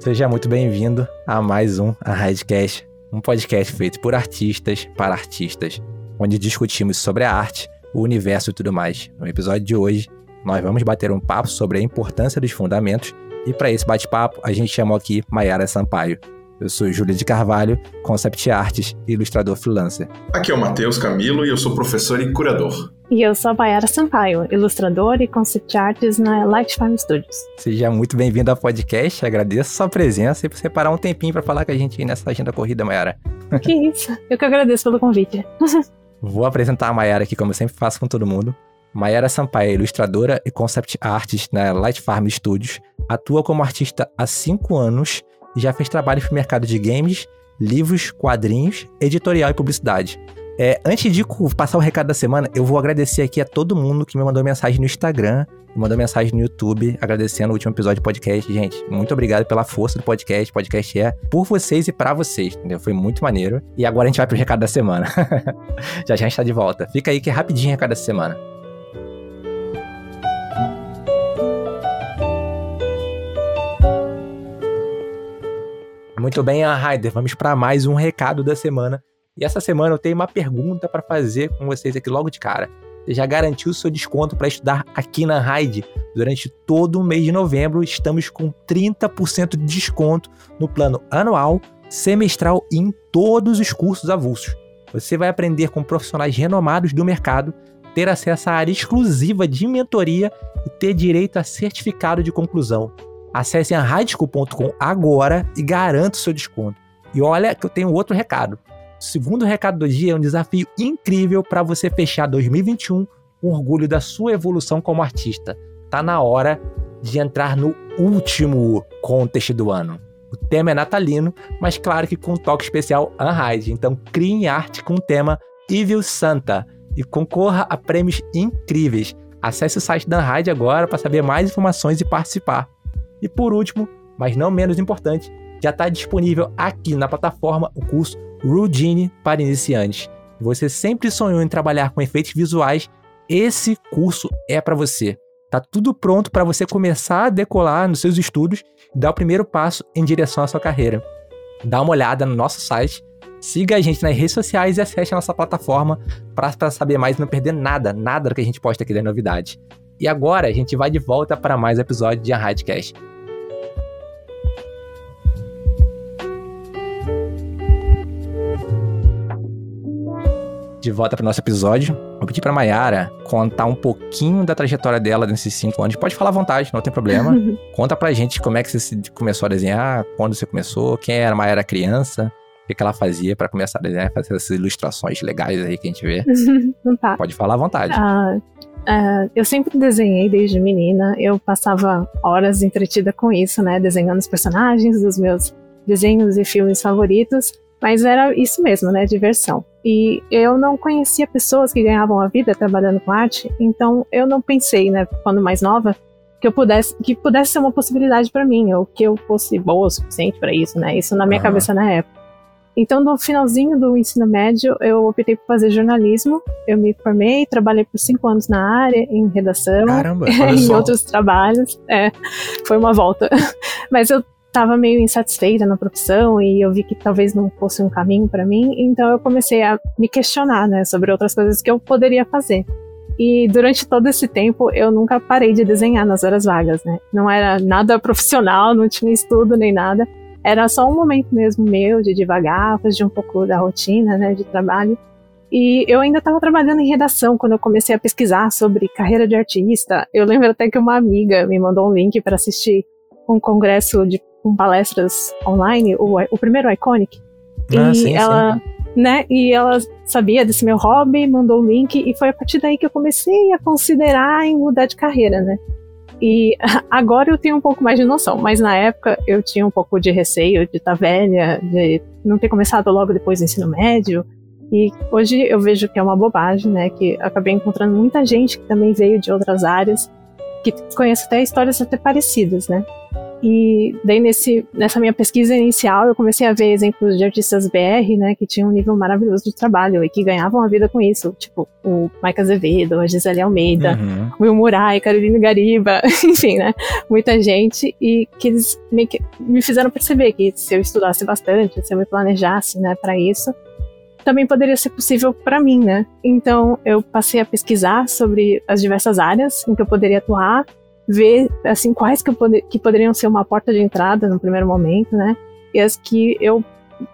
Seja muito bem-vindo a mais um A Radcast, um podcast feito por artistas para artistas, onde discutimos sobre a arte, o universo e tudo mais. No episódio de hoje, nós vamos bater um papo sobre a importância dos fundamentos e para esse bate-papo a gente chamou aqui Maiara Sampaio. Eu sou Júlia de Carvalho, concept artist e ilustrador freelancer. Aqui é o Matheus Camilo e eu sou professor e curador. E eu sou a Bayara Sampaio, ilustrador e concept artist na Light Farm Studios. Seja muito bem-vindo ao podcast, agradeço a sua presença e por separar um tempinho para falar com a gente nessa agenda corrida, Mayara. Que isso, eu que agradeço pelo convite. Vou apresentar a Mayara aqui, como eu sempre faço com todo mundo. Mayara Sampaio é ilustradora e concept artist na Light Farm Studios, atua como artista há cinco anos e já fez trabalhos para o mercado de games, livros, quadrinhos, editorial e publicidade. É, antes de passar o recado da semana, eu vou agradecer aqui a todo mundo que me mandou mensagem no Instagram, me mandou mensagem no YouTube, agradecendo o último episódio do podcast. Gente, muito obrigado pela força do podcast. O podcast é por vocês e para vocês, entendeu? Foi muito maneiro. E agora a gente vai pro recado da semana. já já a gente tá de volta. Fica aí que é rapidinho o recado da semana. Muito bem, Raider, vamos para mais um recado da semana. E essa semana eu tenho uma pergunta para fazer com vocês aqui logo de cara. Você já garantiu o seu desconto para estudar aqui na Raid? Durante todo o mês de novembro, estamos com 30% de desconto no plano anual, semestral e em todos os cursos avulsos. Você vai aprender com profissionais renomados do mercado, ter acesso à área exclusiva de mentoria e ter direito a certificado de conclusão. Acesse a agora e garanta o seu desconto. E olha que eu tenho outro recado. Segundo recado do dia é um desafio incrível para você fechar 2021 com orgulho da sua evolução como artista. Tá na hora de entrar no último contest do ano. O tema é natalino, mas claro que com um toque especial Unhide. Então crie arte com o tema Evil Santa e concorra a prêmios incríveis. Acesse o site da Unhide agora para saber mais informações e participar. E por último, mas não menos importante, já está disponível aqui na plataforma o curso Routine para iniciantes. Você sempre sonhou em trabalhar com efeitos visuais? Esse curso é para você. Tá tudo pronto para você começar a decolar nos seus estudos e dar o primeiro passo em direção à sua carreira. Dá uma olhada no nosso site, siga a gente nas redes sociais e acesse a nossa plataforma para saber mais e não perder nada, nada que a gente posta aqui da novidade. E agora a gente vai de volta para mais episódio de Unhidecast. De volta para o nosso episódio. Vou pedir para Mayara contar um pouquinho da trajetória dela nesses cinco anos. Pode falar à vontade, não tem problema. Conta pra gente como é que você começou a desenhar, quando você começou, quem era a Mayara criança, o que, ela fazia para começar a desenhar, fazer essas ilustrações legais aí que a gente vê. tá. Pode falar à vontade. Uh, uh, eu sempre desenhei desde menina. Eu passava horas entretida com isso, né? Desenhando os personagens dos meus desenhos e filmes favoritos. Mas era isso mesmo, né? Diversão. E eu não conhecia pessoas que ganhavam a vida trabalhando com arte, então eu não pensei, né, quando mais nova, que eu pudesse que pudesse ser uma possibilidade para mim, ou que eu fosse boa o suficiente para isso, né? Isso na minha uhum. cabeça na época. Então, no finalzinho do ensino médio, eu optei por fazer jornalismo. Eu me formei, trabalhei por cinco anos na área, em redação, Caramba, em outros trabalhos. É, foi uma volta. Mas eu estava meio insatisfeita na profissão e eu vi que talvez não fosse um caminho para mim, então eu comecei a me questionar, né, sobre outras coisas que eu poderia fazer. E durante todo esse tempo eu nunca parei de desenhar nas horas vagas, né? Não era nada profissional, não tinha estudo nem nada. Era só um momento mesmo meu de devagar, fugir um pouco da rotina, né, de trabalho. E eu ainda estava trabalhando em redação quando eu comecei a pesquisar sobre carreira de artista. Eu lembro até que uma amiga me mandou um link para assistir um congresso de com palestras online, o, o primeiro Iconic. Ah, e sim, ela, sim. né, e ela sabia desse meu hobby, mandou o link e foi a partir daí que eu comecei a considerar em mudar de carreira, né? E agora eu tenho um pouco mais de noção, mas na época eu tinha um pouco de receio de estar tá velha, de não ter começado logo depois do ensino médio. E hoje eu vejo que é uma bobagem, né? Que acabei encontrando muita gente que também veio de outras áreas, que conhece até histórias até parecidas, né? E daí nesse, nessa minha pesquisa inicial eu comecei a ver exemplos de artistas BR, né, que tinham um nível maravilhoso de trabalho e que ganhavam a vida com isso, tipo o Mike Azevedo, a Gisele Almeida, uhum. Will Murai, Carolina Gariba, enfim, né, muita gente e que eles me, me fizeram perceber que se eu estudasse bastante, se eu me planejasse, né, para isso, também poderia ser possível para mim, né? Então eu passei a pesquisar sobre as diversas áreas em que eu poderia atuar ver assim quais que, poder, que poderiam ser uma porta de entrada no primeiro momento, né? E as que eu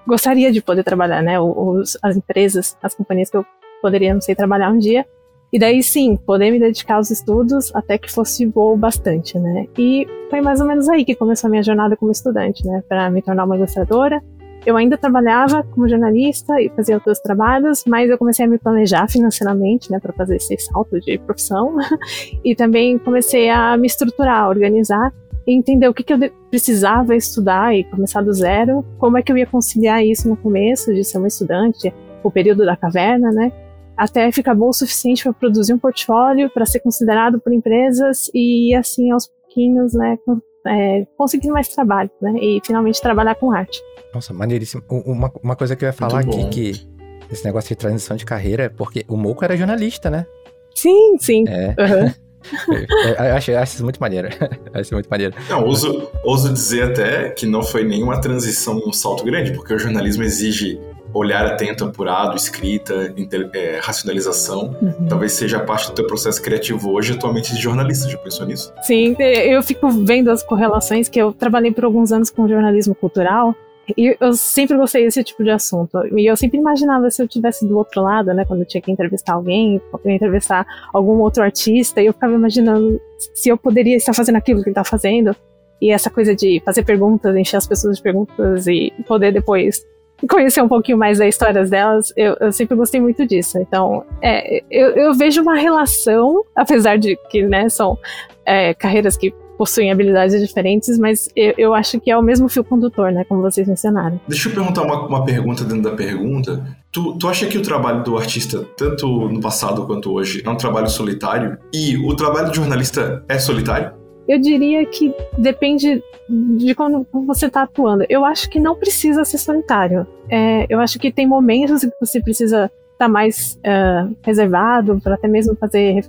gostaria de poder trabalhar, né? Os, as empresas, as companhias que eu poderia, não sei, trabalhar um dia. E daí sim, poder me dedicar aos estudos até que fosse boa bastante, né? E foi mais ou menos aí que começou a minha jornada como estudante, né? Para me tornar uma ilustradora eu ainda trabalhava como jornalista e fazia outros trabalhos, mas eu comecei a me planejar financeiramente, né, para fazer esse salto de profissão. e também comecei a me estruturar, organizar e entender o que, que eu precisava estudar e começar do zero, como é que eu ia conciliar isso no começo de ser uma estudante, o período da caverna, né? Até ficar bom o suficiente para produzir um portfólio, para ser considerado por empresas e assim aos pouquinhos, né, é, conseguir mais trabalho, né? E finalmente trabalhar com arte. Nossa, maneiríssimo. Uma, uma coisa que eu ia falar aqui, que esse negócio de transição de carreira, é porque o Moco era jornalista, né? Sim, sim. É. Uhum. eu, acho, eu acho isso muito maneiro. acho muito maneiro. Não, ouso, ouso dizer até que não foi nenhuma transição, um salto grande, porque o jornalismo exige olhar atento, apurado, escrita, é, racionalização, uhum. talvez seja parte do teu processo criativo hoje, atualmente de jornalista. Já pensou nisso? Sim, eu fico vendo as correlações que eu trabalhei por alguns anos com jornalismo cultural e eu sempre gostei desse tipo de assunto. E eu sempre imaginava se eu tivesse do outro lado, né, quando eu tinha que entrevistar alguém, entrevistar algum outro artista, e eu ficava imaginando se eu poderia estar fazendo aquilo que ele está fazendo. E essa coisa de fazer perguntas, encher as pessoas de perguntas e poder depois conhecer um pouquinho mais das histórias delas, eu, eu sempre gostei muito disso. Então, é, eu, eu, vejo uma relação, apesar de que né, são é, carreiras que possuem habilidades diferentes, mas eu, eu, acho que é o mesmo fio condutor, né? Como vocês mencionaram. Deixa eu perguntar uma, uma pergunta dentro da pergunta. Tu, tu acha que o trabalho do artista, tanto no passado quanto hoje, é um trabalho solitário? E o trabalho do jornalista é solitário? Eu diria que depende de quando você está atuando. Eu acho que não precisa ser solitário. É, eu acho que tem momentos que você precisa estar tá mais uh, reservado para até mesmo fazer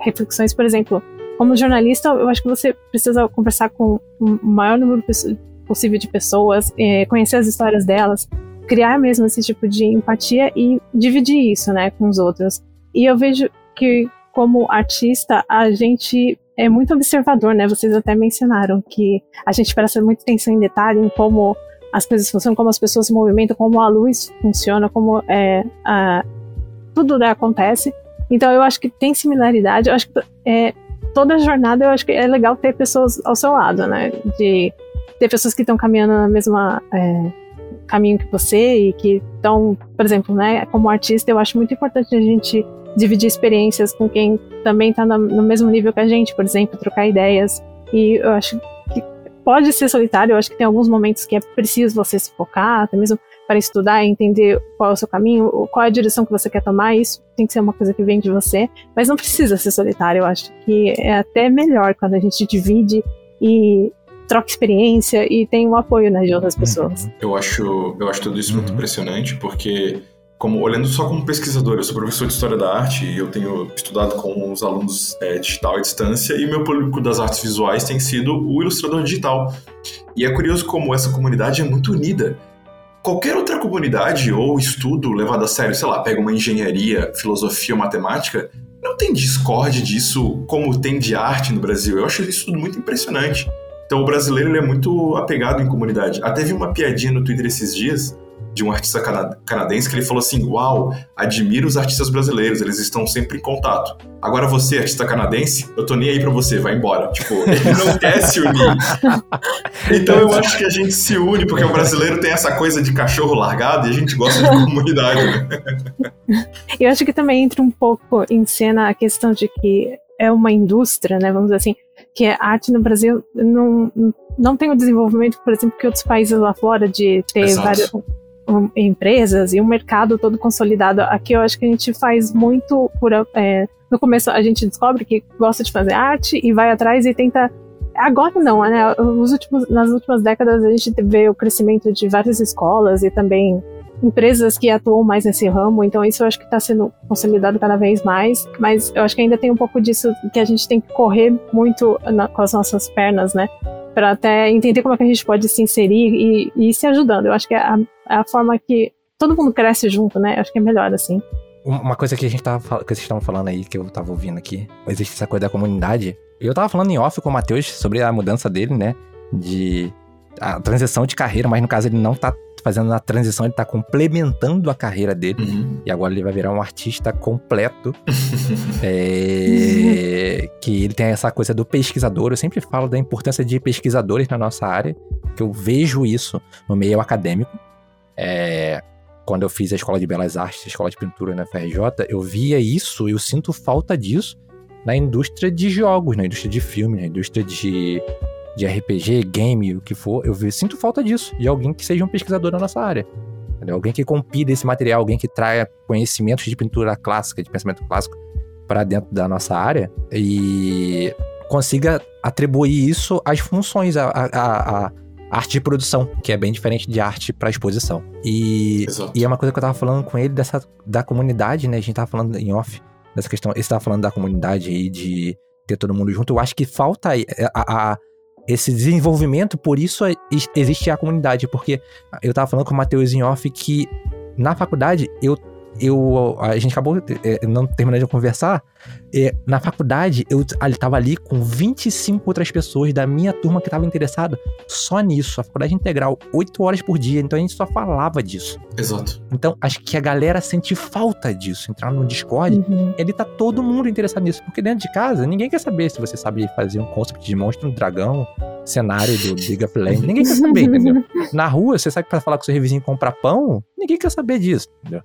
reflexões, por exemplo, como jornalista, eu acho que você precisa conversar com o maior número possível de pessoas, é, conhecer as histórias delas, criar mesmo esse tipo de empatia e dividir isso, né, com os outros. E eu vejo que como artista, a gente é muito observador, né? Vocês até mencionaram que a gente presta muita atenção em detalhe em como as coisas funcionam, como as pessoas se movimentam, como a luz funciona, como é, a, tudo né, acontece. Então eu acho que tem similaridade. Eu acho que é, toda jornada eu acho que é legal ter pessoas ao seu lado, né? De ter pessoas que estão caminhando na mesma é, caminho que você e que estão, por exemplo, né? Como artista, eu acho muito importante a gente dividir experiências com quem também está no mesmo nível que a gente, por exemplo, trocar ideias. E eu acho que pode ser solitário, eu acho que tem alguns momentos que é preciso você se focar, até mesmo para estudar e entender qual é o seu caminho, qual é a direção que você quer tomar, isso tem que ser uma coisa que vem de você, mas não precisa ser solitário. Eu acho que é até melhor quando a gente divide e troca experiência e tem o apoio né, de outras pessoas. Eu acho, eu acho tudo isso muito uhum. impressionante, porque como olhando só como pesquisador, eu sou professor de História da Arte e eu tenho estudado com os alunos é, digital à distância e meu público das artes visuais tem sido o ilustrador digital. E é curioso como essa comunidade é muito unida qualquer outra comunidade ou estudo levado a sério, sei lá, pega uma engenharia, filosofia ou matemática, não tem discórdia disso como tem de arte no Brasil. Eu acho isso tudo muito impressionante. Então o brasileiro é muito apegado em comunidade. Até vi uma piadinha no Twitter esses dias de um artista canadense que ele falou assim: Uau, admiro os artistas brasileiros, eles estão sempre em contato. Agora você, artista canadense, eu tô nem aí pra você, vai embora. Tipo, ele não quer se unir. Então eu acho que a gente se une, porque o brasileiro tem essa coisa de cachorro largado e a gente gosta de comunidade. Né? Eu acho que também entra um pouco em cena a questão de que é uma indústria, né? Vamos dizer assim, que a arte no Brasil não, não tem o desenvolvimento, por exemplo, que outros países lá fora de ter Exato. vários empresas e um mercado todo consolidado. Aqui eu acho que a gente faz muito por. É, no começo a gente descobre que gosta de fazer arte e vai atrás e tenta agora não, né? Os últimos, nas últimas décadas a gente vê o crescimento de várias escolas e também empresas que atuam mais nesse ramo, então isso eu acho que está sendo consolidado cada vez mais, mas eu acho que ainda tem um pouco disso que a gente tem que correr muito na, com as nossas pernas, né? Para até entender como é que a gente pode se inserir e, e ir se ajudando. Eu acho que é a, é a forma que todo mundo cresce junto, né? Eu acho que é melhor assim. Uma coisa que a gente tava que vocês estavam falando aí, que eu tava ouvindo aqui, existe essa coisa da comunidade. Eu tava falando em off com o Matheus sobre a mudança dele, né? De a transição de carreira, mas no caso ele não tá fazendo a transição, ele tá complementando a carreira dele. Uhum. E agora ele vai virar um artista completo. é, que ele tem essa coisa do pesquisador. Eu sempre falo da importância de pesquisadores na nossa área, que eu vejo isso no meio acadêmico. É, quando eu fiz a escola de belas artes, a escola de pintura na FRJ, eu via isso, eu sinto falta disso na indústria de jogos, na indústria de filme, na indústria de, de RPG, game, o que for. Eu sinto falta disso, de alguém que seja um pesquisador na nossa área. Entendeu? Alguém que compile esse material, alguém que traga conhecimentos de pintura clássica, de pensamento clássico, para dentro da nossa área e consiga atribuir isso às funções, a, a, a arte de produção, que é bem diferente de arte para exposição. E, e é uma coisa que eu tava falando com ele dessa da comunidade, né? A gente tava falando em off dessa questão, ele estava falando da comunidade aí de ter todo mundo junto. Eu acho que falta a, a, a esse desenvolvimento, por isso existe a comunidade, porque eu tava falando com o Matheus em off que na faculdade eu eu, a gente acabou é, não terminando de conversar. É, na faculdade, eu estava ali com 25 outras pessoas da minha turma que estavam interessadas só nisso. A faculdade integral, 8 horas por dia. Então a gente só falava disso. Exato. Então acho que a galera sente falta disso. Entrar no Discord, uhum. ele tá todo mundo interessado nisso. Porque dentro de casa, ninguém quer saber se você sabe fazer um concept de monstro, um dragão, cenário do League of Legends. Ninguém quer saber, entendeu? Na rua, você sabe para falar com seu revizinho comprar pão, ninguém quer saber disso, entendeu?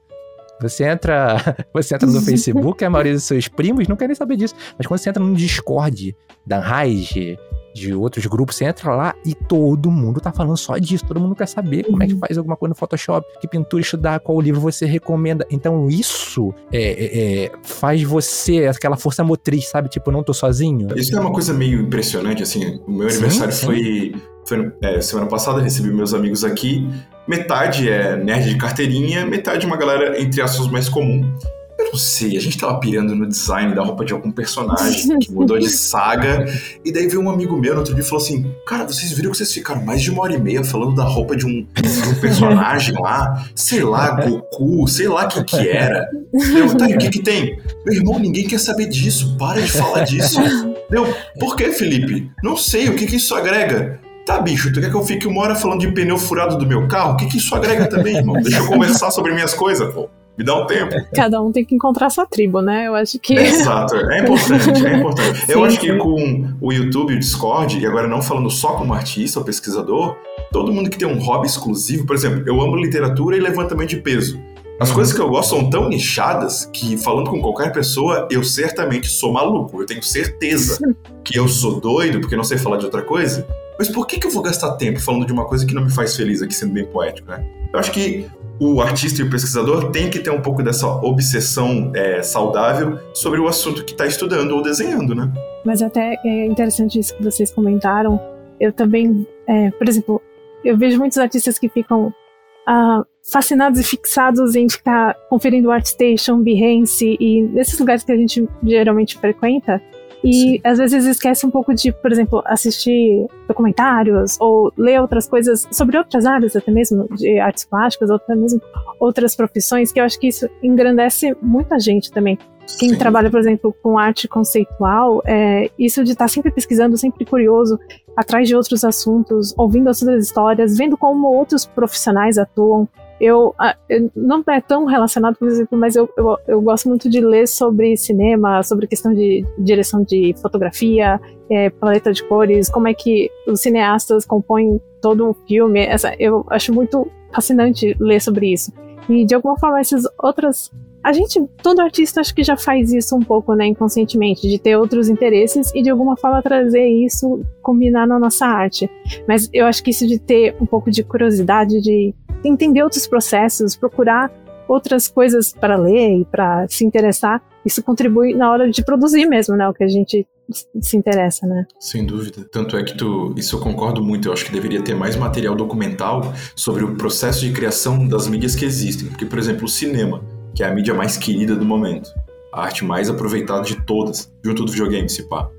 Você entra, você entra no Facebook, a maioria dos seus primos não querem saber disso. Mas quando você entra no Discord da Raiz, de outros grupos, você entra lá e todo mundo tá falando só disso. Todo mundo quer saber como é que uhum. faz alguma coisa no Photoshop, que pintura estudar, qual livro você recomenda. Então isso é, é, é, faz você aquela força motriz, sabe? Tipo, não tô sozinho. Isso é uma coisa meio impressionante, assim. O meu aniversário sim. foi, foi é, semana passada, recebi meus amigos aqui metade é nerd de carteirinha, metade uma galera, entre aspas, mais comum. Eu não sei, a gente tava pirando no design da roupa de algum personagem que mudou de saga. E daí veio um amigo meu no outro dia e falou assim: Cara, vocês viram que vocês ficaram mais de uma hora e meia falando da roupa de um, de um personagem lá, sei lá, Goku, sei lá quem que era. Eu, tá, o que que tem? Meu irmão, ninguém quer saber disso, para de falar disso. Deu, por que, Felipe? Não sei, o que que isso agrega? Tá, bicho, tu quer que eu fique uma hora falando de pneu furado do meu carro? O que, que isso agrega também, irmão? Deixa eu conversar sobre minhas coisas, pô. Me dá um tempo. Cada um tem que encontrar sua tribo, né? Eu acho que. Exato, é importante, é importante. Sim, eu acho que com o YouTube e o Discord, e agora não falando só como artista ou pesquisador, todo mundo que tem um hobby exclusivo, por exemplo, eu amo literatura e levantamento de peso. As uhum. coisas que eu gosto são tão nichadas que, falando com qualquer pessoa, eu certamente sou maluco. Eu tenho certeza que eu sou doido porque não sei falar de outra coisa. Mas por que, que eu vou gastar tempo falando de uma coisa que não me faz feliz aqui, sendo bem poético, né? Eu acho que o artista e o pesquisador têm que ter um pouco dessa obsessão é, saudável sobre o assunto que está estudando ou desenhando, né? Mas até é interessante isso que vocês comentaram. Eu também, é, por exemplo, eu vejo muitos artistas que ficam ah, fascinados e fixados em ficar conferindo ArtStation, Behance e nesses lugares que a gente geralmente frequenta e Sim. às vezes esquece um pouco de, por exemplo, assistir documentários ou ler outras coisas sobre outras áreas, até mesmo de artes plásticas, ou até mesmo outras profissões, que eu acho que isso engrandece muita gente também. Quem Sim. trabalha, por exemplo, com arte conceitual, é, isso de estar sempre pesquisando, sempre curioso, atrás de outros assuntos, ouvindo outras histórias, vendo como outros profissionais atuam, eu, eu, não é tão relacionado, por exemplo, mas eu, eu, eu, gosto muito de ler sobre cinema, sobre questão de direção de fotografia, é, paleta de cores, como é que os cineastas compõem todo um filme. Essa, eu acho muito fascinante ler sobre isso. E de alguma forma essas outras a gente, todo artista acho que já faz isso um pouco, né, inconscientemente, de ter outros interesses e de alguma forma trazer isso, combinar na nossa arte. Mas eu acho que isso de ter um pouco de curiosidade, de entender outros processos, procurar outras coisas para ler e para se interessar, isso contribui na hora de produzir mesmo, né, o que a gente se interessa, né? Sem dúvida. Tanto é que tu, isso eu concordo muito. Eu acho que deveria ter mais material documental sobre o processo de criação das mídias que existem. Porque, por exemplo, o cinema, que é a mídia mais querida do momento, a arte mais aproveitada de todas, junto do videogame, se pá.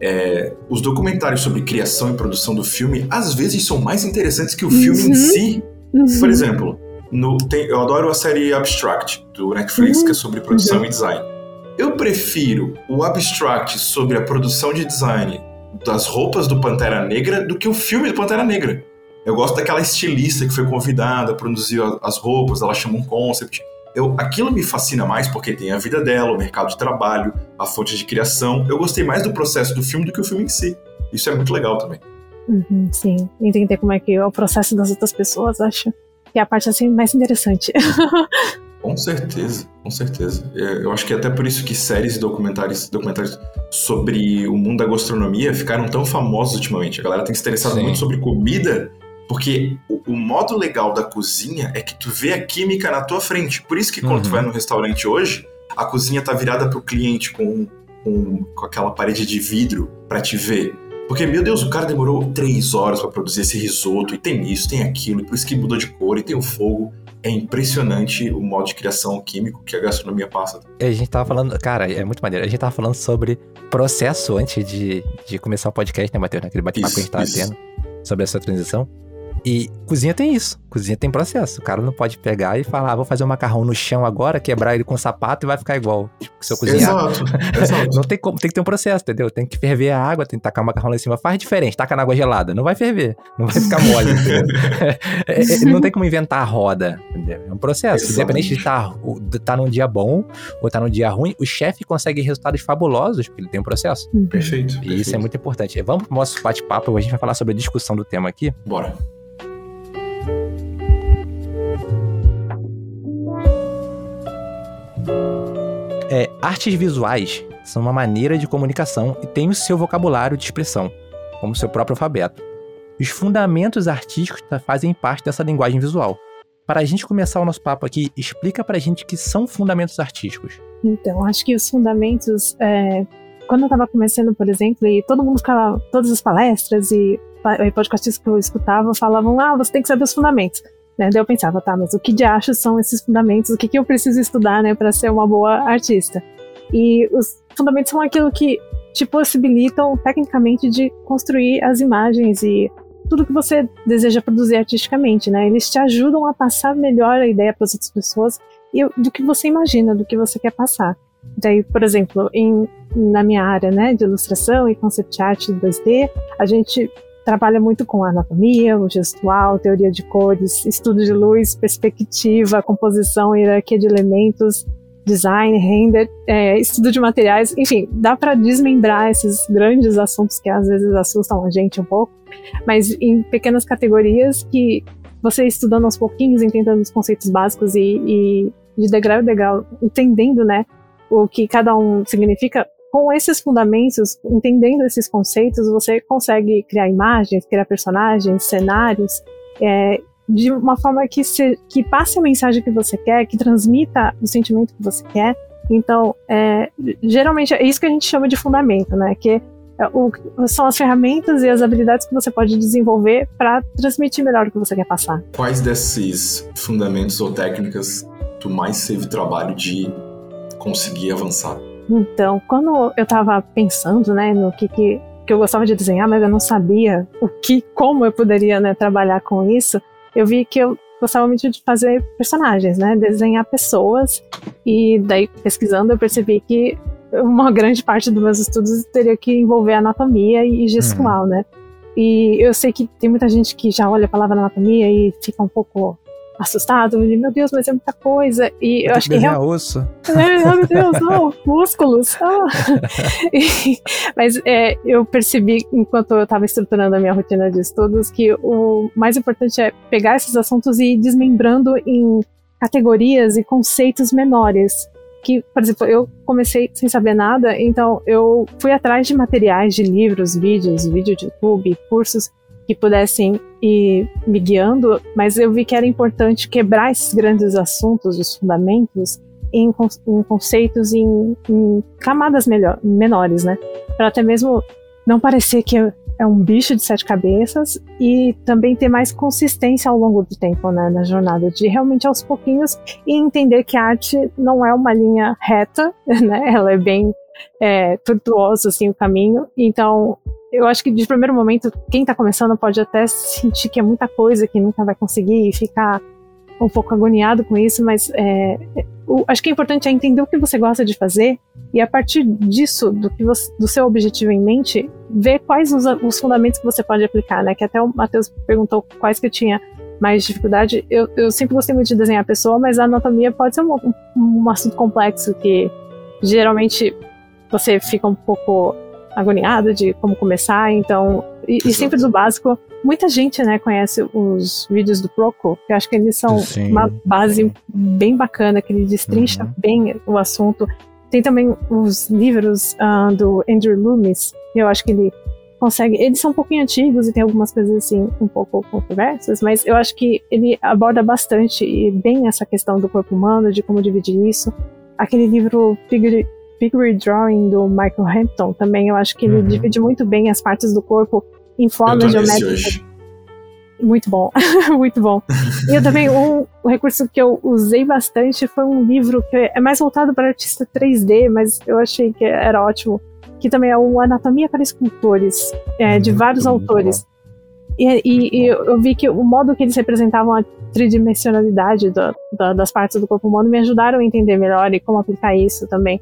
É, os documentários sobre criação e produção do filme às vezes são mais interessantes que o filme uhum. em si. Uhum. Por exemplo, no, tem, eu adoro a série Abstract do Netflix, uhum. que é sobre produção uhum. e design. Eu prefiro o Abstract sobre a produção de design das roupas do Pantera Negra do que o filme do Pantera Negra. Eu gosto daquela estilista que foi convidada a produzir as roupas, ela chama um concept eu, aquilo me fascina mais porque tem a vida dela, o mercado de trabalho, a fonte de criação. Eu gostei mais do processo do filme do que o filme em si. Isso é muito legal também. Uhum, sim, entender como é que é o processo das outras pessoas, acho que é a parte assim mais interessante. com certeza, com certeza. É, eu acho que é até por isso que séries e documentários, documentários sobre o mundo da gastronomia ficaram tão famosos ultimamente. A galera tem se interessado Sim. muito sobre comida porque o, o, modo legal da cozinha é que tu vê a química na tua frente. Por isso que quando uhum. tu vai no restaurante hoje, a cozinha tá virada pro cliente com, com, com aquela parede de vidro para te ver. Porque, meu Deus, o cara demorou três horas para produzir esse risoto, e tem isso, tem aquilo, e por isso que mudou de cor, e tem o fogo. É impressionante o modo de criação químico que a gastronomia passa. A gente tava falando, cara, é muito maneiro. A gente tava falando sobre processo antes de, de começar o podcast, né, Matheus? Naquele bate-papo que a gente tava isso. tendo sobre essa transição. E cozinha tem isso. Cozinha tem processo. O cara não pode pegar e falar, ah, vou fazer um macarrão no chão agora, quebrar ele com sapato e vai ficar igual. Tipo, se eu cozinhar. Exato, exato. não tem como, tem que ter um processo, entendeu? Tem que ferver a água, tem que tacar o macarrão lá em cima. Faz diferente, taca na água gelada. Não vai ferver. Não vai ficar mole? É, é, não tem como inventar a roda, entendeu? É um processo. Exatamente. Independente de estar tá, tá num dia bom ou tá num dia ruim, o chefe consegue resultados fabulosos porque ele tem um processo. Perfeito. E perfeito. isso é muito importante. Vamos pro nosso bate-papo, a gente vai falar sobre a discussão do tema aqui. Bora. É, artes visuais são uma maneira de comunicação e têm o seu vocabulário de expressão, como seu próprio alfabeto. Os fundamentos artísticos fazem parte dessa linguagem visual. Para a gente começar o nosso papo aqui, explica para a gente o que são fundamentos artísticos. Então, acho que os fundamentos, é, quando eu estava começando, por exemplo, e todo mundo ficava, todas as palestras e podcasts que eu escutava falavam, ah, você tem que saber os fundamentos. Né? Daí eu pensava, tá, mas o que de acho são esses fundamentos? O que, que eu preciso estudar, né, para ser uma boa artista? E os fundamentos são aquilo que te possibilitam, tecnicamente, de construir as imagens e tudo que você deseja produzir artisticamente, né? Eles te ajudam a passar melhor a ideia para as outras pessoas e do que você imagina, do que você quer passar. Daí, por exemplo, em, na minha área, né, de ilustração e concept art 2D, a gente trabalha muito com anatomia, o gestual, teoria de cores, estudo de luz, perspectiva, composição, hierarquia de elementos, design, render, é, estudo de materiais, enfim, dá para desmembrar esses grandes assuntos que às vezes assustam a gente um pouco, mas em pequenas categorias que você estudando aos pouquinhos, entendendo os conceitos básicos e, e de degrau em degrau, entendendo, né, o que cada um significa, com esses fundamentos, entendendo esses conceitos, você consegue criar imagens, criar personagens, cenários, é, de uma forma que, se, que passe a mensagem que você quer, que transmita o sentimento que você quer. Então, é, geralmente é isso que a gente chama de fundamento, né? Que é o, são as ferramentas e as habilidades que você pode desenvolver para transmitir melhor o que você quer passar. Quais desses fundamentos ou técnicas tu mais teve trabalho de conseguir avançar? Então, quando eu estava pensando, né, no que, que, que eu gostava de desenhar, mas eu não sabia o que, como eu poderia, né, trabalhar com isso, eu vi que eu gostava muito de fazer personagens, né, desenhar pessoas, e daí pesquisando eu percebi que uma grande parte dos meus estudos teria que envolver anatomia e gestual, uhum. né. E eu sei que tem muita gente que já olha a palavra anatomia e fica um pouco assustado, e, meu Deus, mas é muita coisa. E eu, eu acho que. Real... osso. É, oh, meu Deus, não, músculos. Ah. E, mas é, eu percebi, enquanto eu estava estruturando a minha rotina de estudos, que o mais importante é pegar esses assuntos e ir desmembrando em categorias e conceitos menores. Que, por exemplo, eu comecei sem saber nada, então eu fui atrás de materiais, de livros, vídeos, vídeo de YouTube, cursos que pudessem ir me guiando, mas eu vi que era importante quebrar esses grandes assuntos, os fundamentos, em, em conceitos, em, em camadas melhor, menores, né? Para até mesmo não parecer que é um bicho de sete cabeças e também ter mais consistência ao longo do tempo, né, na jornada, de realmente aos pouquinhos e entender que a arte não é uma linha reta, né, ela é bem é, tortuosa, assim, o caminho, então eu acho que de primeiro momento, quem está começando pode até sentir que é muita coisa que nunca vai conseguir e ficar um pouco agoniado com isso, mas é, o, acho que é importante é entender o que você gosta de fazer e a partir disso, do, que você, do seu objetivo em mente, ver quais os, os fundamentos que você pode aplicar, né? Que até o Matheus perguntou quais que eu tinha mais dificuldade. Eu, eu sempre gostei muito de desenhar a pessoa, mas a anatomia pode ser um, um, um assunto complexo que geralmente você fica um pouco agoniado de como começar, então e, e, sempre do básico. Muita gente, né, conhece os vídeos do Proco, que eu acho que eles são Sim. uma base bem bacana, que ele destrincha uhum. bem o assunto. Tem também os livros uh, do Andrew Loomis, que eu acho que ele consegue. Eles são um pouquinho antigos e tem algumas coisas assim um pouco controversas, mas eu acho que ele aborda bastante e bem essa questão do corpo humano, de como dividir isso. Aquele livro Figure, Figure Drawing do Michael Hampton também, eu acho que ele uhum. divide muito bem as partes do corpo em formas geométricas. Muito bom, muito bom. E eu também, um, um, recurso que eu usei bastante foi um livro que é mais voltado para artista 3D, mas eu achei que era ótimo, que também é o Anatomia para Escultores, é, de vários autores. E, e, e, eu vi que o modo que eles representavam a tridimensionalidade do, do, das partes do corpo humano me ajudaram a entender melhor e como aplicar isso também.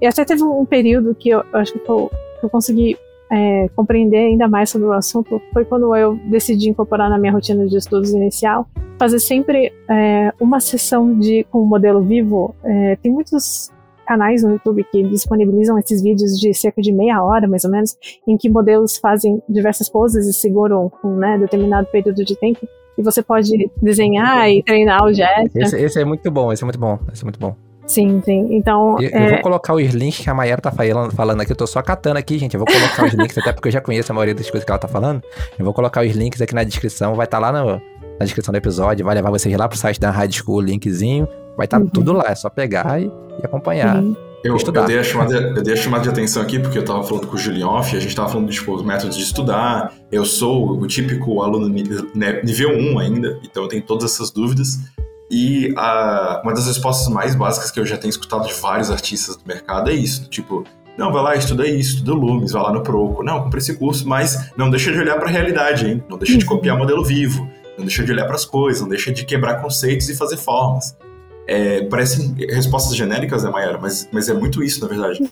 E até teve um período que eu, eu acho que eu, que eu consegui é, compreender ainda mais sobre o assunto foi quando eu decidi incorporar na minha rotina de estudos inicial fazer sempre é, uma sessão de com o modelo vivo. É, tem muitos canais no YouTube que disponibilizam esses vídeos de cerca de meia hora, mais ou menos, em que modelos fazem diversas poses e seguram um né, determinado período de tempo. E você pode desenhar e treinar o gesto. Esse, esse, é muito bom, esse é muito bom, esse é muito bom. Sim, sim. Então. Eu, é... eu vou colocar os links que a Mayara tá falando, falando aqui. Eu tô só catando aqui, gente. Eu vou colocar os links, até porque eu já conheço a maioria das coisas que ela tá falando. Eu vou colocar os links aqui na descrição. Vai estar tá lá no, na descrição do episódio. Vai levar vocês lá pro site da High School, o linkzinho. Vai estar tá uhum. tudo lá. É só pegar e, e acompanhar. Uhum. Eu, eu, dei a chamada, eu dei a chamada de atenção aqui porque eu tava falando com o Julioff, a gente tava falando tipo, os métodos de estudar. Eu sou o típico aluno nível 1 ainda, então eu tenho todas essas dúvidas. E a, uma das respostas mais básicas que eu já tenho escutado de vários artistas do mercado é isso, tipo, não, vai lá, estuda isso, estuda Lumes, vai lá no Proco. Não, compre esse curso, mas não deixa de olhar para a realidade, hein? Não deixa de copiar modelo vivo, não deixa de olhar para as coisas, não deixa de quebrar conceitos e fazer formas. É, parecem respostas genéricas, né, Mayara? Mas, mas é muito isso, na verdade.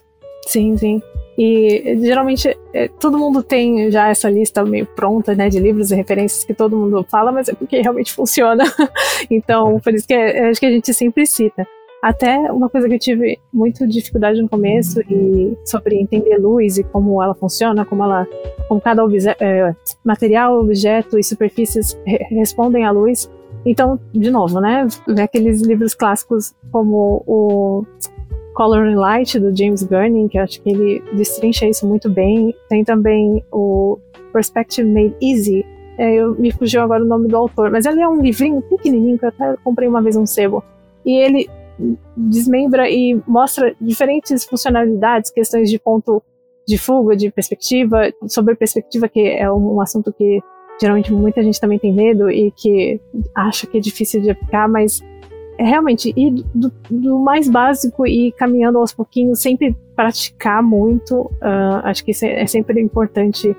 Sim, sim. E geralmente é, todo mundo tem já essa lista meio pronta, né, de livros e referências que todo mundo fala, mas é porque realmente funciona. então, por isso que é, acho que a gente sempre cita. Até uma coisa que eu tive muito dificuldade no começo e sobre entender luz e como ela funciona, como ela, como cada é, material, objeto e superfícies re respondem à luz. Então, de novo, né, aqueles livros clássicos como o Color and Light, do James Gurney, que acho que ele destrincha isso muito bem. Tem também o Perspective Made Easy. É, eu, me fugiu agora o nome do autor, mas ele é um livrinho pequenininho que eu até comprei uma vez um sebo. E ele desmembra e mostra diferentes funcionalidades, questões de ponto de fuga, de perspectiva, sobre perspectiva, que é um assunto que geralmente muita gente também tem medo e que acha que é difícil de aplicar, mas realmente ir do, do, mais básico e caminhando aos pouquinhos, sempre praticar muito. Uh, acho que isso é, é, sempre importante.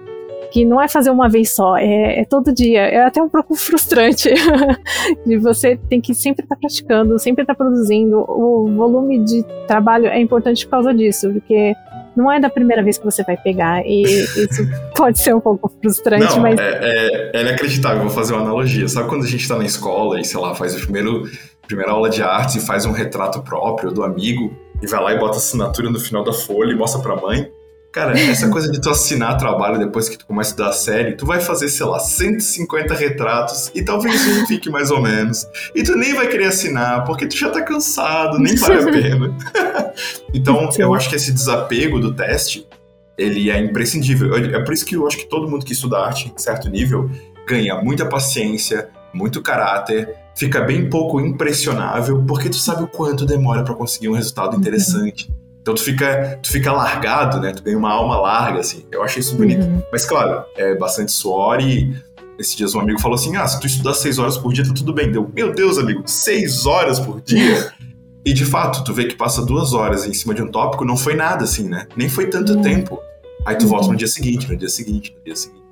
Que não é fazer uma vez só, é, é todo dia. É até um pouco frustrante. de você tem que sempre estar tá praticando, sempre estar tá produzindo. O volume de trabalho é importante por causa disso, porque não é da primeira vez que você vai pegar. E isso pode ser um pouco frustrante, não, mas. É, é, é inacreditável, vou fazer uma analogia. Sabe quando a gente tá na escola e, sei lá, faz o primeiro primeira aula de arte e faz um retrato próprio do amigo e vai lá e bota assinatura no final da folha e mostra pra mãe. Cara, essa coisa de tu assinar trabalho depois que tu começa a dar a série, tu vai fazer, sei lá, 150 retratos e talvez um fique mais ou menos. E tu nem vai querer assinar porque tu já tá cansado, nem vale a pena. então, eu acho que esse desapego do teste, ele é imprescindível. É por isso que eu acho que todo mundo que estuda arte em certo nível ganha muita paciência, muito caráter, fica bem pouco impressionável, porque tu sabe o quanto demora para conseguir um resultado interessante. Então tu fica, tu fica largado, né? Tu ganha uma alma larga, assim. Eu achei isso bonito. Uhum. Mas claro, é bastante suor e esses dias um amigo falou assim: ah, se tu estudar seis horas por dia, tá tudo bem. Deu, meu Deus, amigo, seis horas por dia? e de fato, tu vê que passa duas horas em cima de um tópico, não foi nada assim, né? Nem foi tanto uhum. tempo. Aí tu volta no dia seguinte, no dia seguinte, no dia seguinte.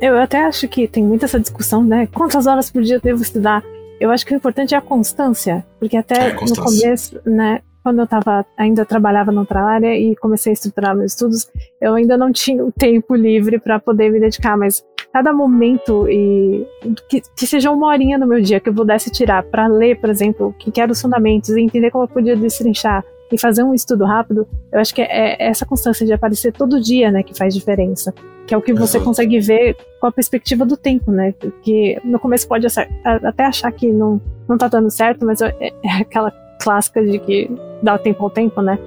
Eu até acho que tem muita essa discussão, né? Quantas horas por dia eu devo estudar? Eu acho que o importante é a constância, porque até é, no começo, né, quando eu tava, ainda trabalhava noutra área e comecei a estruturar meus estudos, eu ainda não tinha o tempo livre para poder me dedicar, mas cada momento e que, que, seja uma horinha no meu dia que eu pudesse tirar para ler, por exemplo, o que eram os fundamentos e entender como eu podia destrinchar e fazer um estudo rápido, eu acho que é, é essa constância de aparecer todo dia, né, que faz diferença. Que é o que você Exato. consegue ver com a perspectiva do tempo, né? Porque no começo pode até achar que não, não tá dando certo, mas é, é aquela clássica de que dá o tempo ao tempo, né?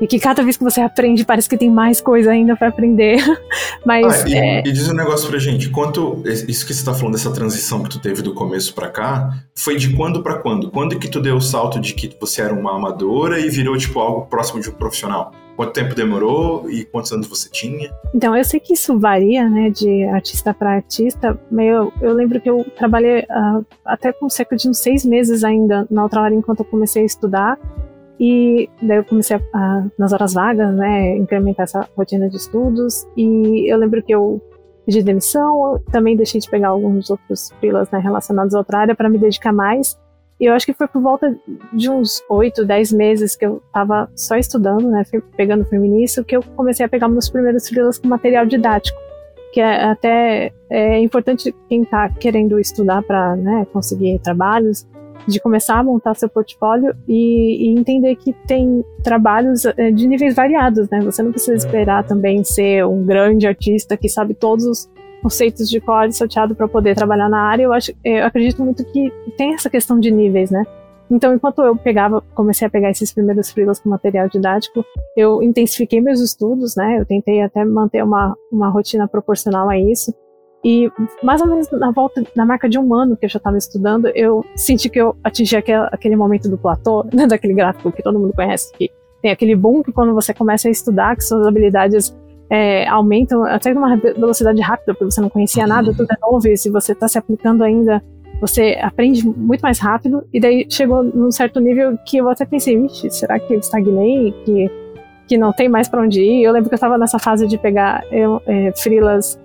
E que cada vez que você aprende, parece que tem mais coisa ainda para aprender. Mas. Ah, e, é... e, diz um negócio pra gente: quanto. Isso que você tá falando dessa transição que tu teve do começo para cá, foi de quando para quando? Quando que tu deu o salto de que você era uma amadora e virou, tipo, algo próximo de um profissional? Quanto tempo demorou e quantos anos você tinha? Então, eu sei que isso varia, né, de artista para artista, mas eu, eu lembro que eu trabalhei uh, até com cerca de uns seis meses ainda na outra hora enquanto eu comecei a estudar. E daí eu comecei a, a, nas horas vagas, né, incrementar essa rotina de estudos. E eu lembro que eu pedi demissão, também deixei de pegar alguns outros filas né, relacionados à outra área para me dedicar mais. E eu acho que foi por volta de uns 8, 10 meses que eu estava só estudando, né, pegando firme nisso, que eu comecei a pegar meus primeiros filas com material didático. Que é até é importante quem está querendo estudar para né, conseguir trabalhos, de começar a montar seu portfólio e, e, entender que tem trabalhos é, de níveis variados, né? Você não precisa é. esperar também ser um grande artista que sabe todos os conceitos de core salteado para poder trabalhar na área. Eu acho, eu acredito muito que tem essa questão de níveis, né? Então, enquanto eu pegava, comecei a pegar esses primeiros freelas com material didático, eu intensifiquei meus estudos, né? Eu tentei até manter uma, uma rotina proporcional a isso. E mais ou menos na volta, na marca de um ano que eu já estava estudando, eu senti que eu atingi aquele, aquele momento do platô, né, daquele gráfico que todo mundo conhece, que tem aquele boom que quando você começa a estudar, que suas habilidades é, aumentam até numa velocidade rápida, porque você não conhecia nada, tudo é novo, e se você está se aplicando ainda, você aprende muito mais rápido, e daí chegou num certo nível que eu até pensei, vixe, será que eu estagnei? Que, que não tem mais para onde ir? Eu lembro que eu estava nessa fase de pegar eu, é, freelas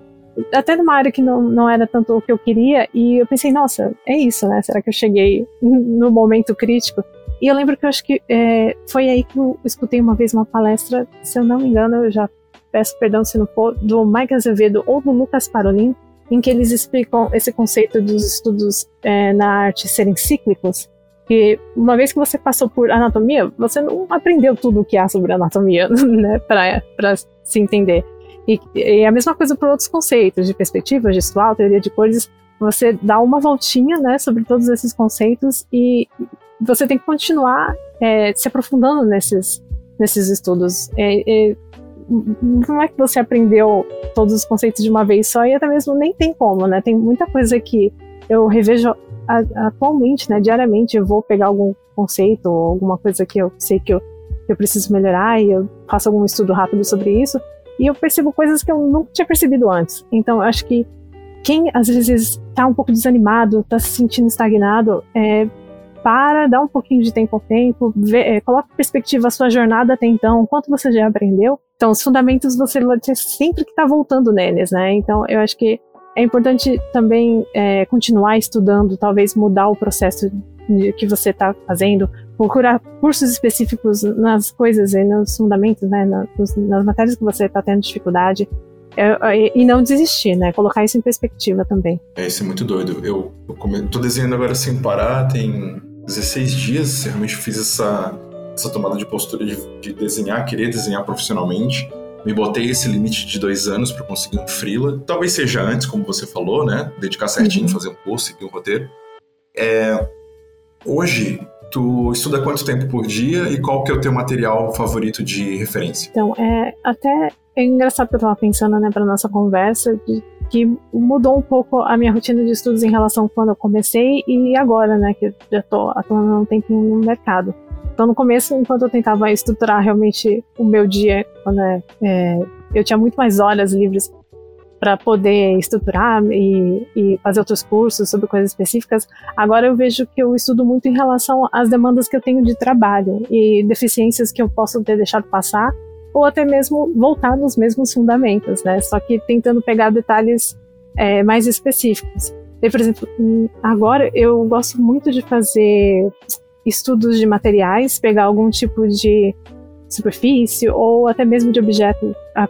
até numa área que não, não era tanto o que eu queria, e eu pensei, nossa, é isso, né? Será que eu cheguei no momento crítico? E eu lembro que eu acho que é, foi aí que eu escutei uma vez uma palestra, se eu não me engano, eu já peço perdão se não for, do Mike Azevedo ou do Lucas Parolin, em que eles explicam esse conceito dos estudos é, na arte serem cíclicos, que uma vez que você passou por anatomia, você não aprendeu tudo o que há sobre anatomia, né, para se entender. E, e a mesma coisa para outros conceitos de perspectiva gestual, teoria de cores, você dá uma voltinha, né, sobre todos esses conceitos e você tem que continuar é, se aprofundando nesses, nesses estudos. É, é, não é que você aprendeu todos os conceitos de uma vez só e até mesmo nem tem como, né? Tem muita coisa que eu revejo atualmente, né, diariamente, eu vou pegar algum conceito ou alguma coisa que eu sei que eu, que eu preciso melhorar e eu faço algum estudo rápido sobre isso e eu percebo coisas que eu nunca tinha percebido antes. Então, eu acho que quem às vezes está um pouco desanimado, está se sentindo estagnado, é, para, dá um pouquinho de tempo ao tempo, vê, é, coloca em perspectiva a sua jornada até então, quanto você já aprendeu. Então, os fundamentos você sempre que estar tá voltando neles, né? Então, eu acho que é importante também é, continuar estudando, talvez mudar o processo que você está fazendo, procurar cursos específicos nas coisas e nos fundamentos, né, nas, nas matérias que você está tendo dificuldade. É, é, e não desistir, né? Colocar isso em perspectiva também. É, isso é muito doido. Eu, eu come... tô desenhando agora sem parar, tem 16 dias, realmente fiz essa, essa tomada de postura de, de desenhar, querer desenhar profissionalmente. Me botei esse limite de dois anos para conseguir um freela. Talvez seja antes, como você falou, né? Dedicar certinho, uhum. fazer um curso, seguir um roteiro. É, hoje, Tu estuda quanto tempo por dia e qual que é o teu material favorito de referência? Então, é, até é engraçado que eu tava pensando, né, pra nossa conversa, de, que mudou um pouco a minha rotina de estudos em relação a quando eu comecei e agora, né, que eu já tô atuando um tempinho no mercado. Então, no começo, enquanto eu tentava estruturar realmente o meu dia, quando é, é, eu tinha muito mais horas livres para poder estruturar e, e, fazer outros cursos sobre coisas específicas, agora eu vejo que eu estudo muito em relação às demandas que eu tenho de trabalho e deficiências que eu posso ter deixado passar ou até mesmo voltar nos mesmos fundamentos, né? Só que tentando pegar detalhes é, mais específicos. E, por exemplo, agora eu gosto muito de fazer estudos de materiais, pegar algum tipo de superfície ou até mesmo de objeto a,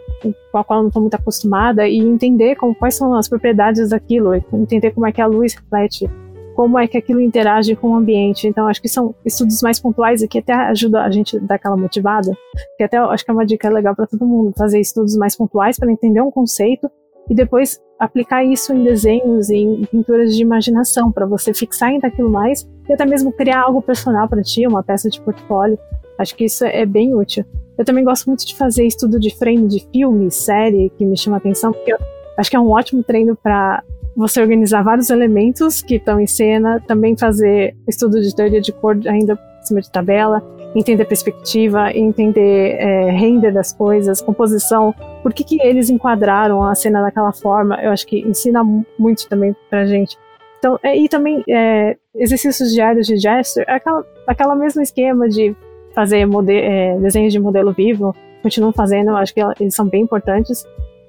com a qual não estou muito acostumada e entender como, quais são as propriedades daquilo, entender como é que a luz reflete, como é que aquilo interage com o ambiente. Então, acho que são estudos mais pontuais e que até ajuda a gente a dar aquela motivada, que até acho que é uma dica legal para todo mundo, fazer estudos mais pontuais para entender um conceito e depois aplicar isso em desenhos e em pinturas de imaginação, para você fixar ainda aquilo mais e até mesmo criar algo personal para ti, uma peça de portfólio. Acho que isso é bem útil. Eu também gosto muito de fazer estudo de frame de filme, série, que me chama atenção, porque eu acho que é um ótimo treino para você organizar vários elementos que estão em cena, também fazer estudo de teoria de cor ainda em cima de tabela, entender perspectiva, entender é, render das coisas, composição, por que, que eles enquadraram a cena daquela forma, eu acho que ensina muito também pra gente. Então, é, e também é, exercícios diários de gesture, aquela, aquela mesmo esquema de fazer é, desenhos de modelo vivo, continuo fazendo, acho que eles são bem importantes.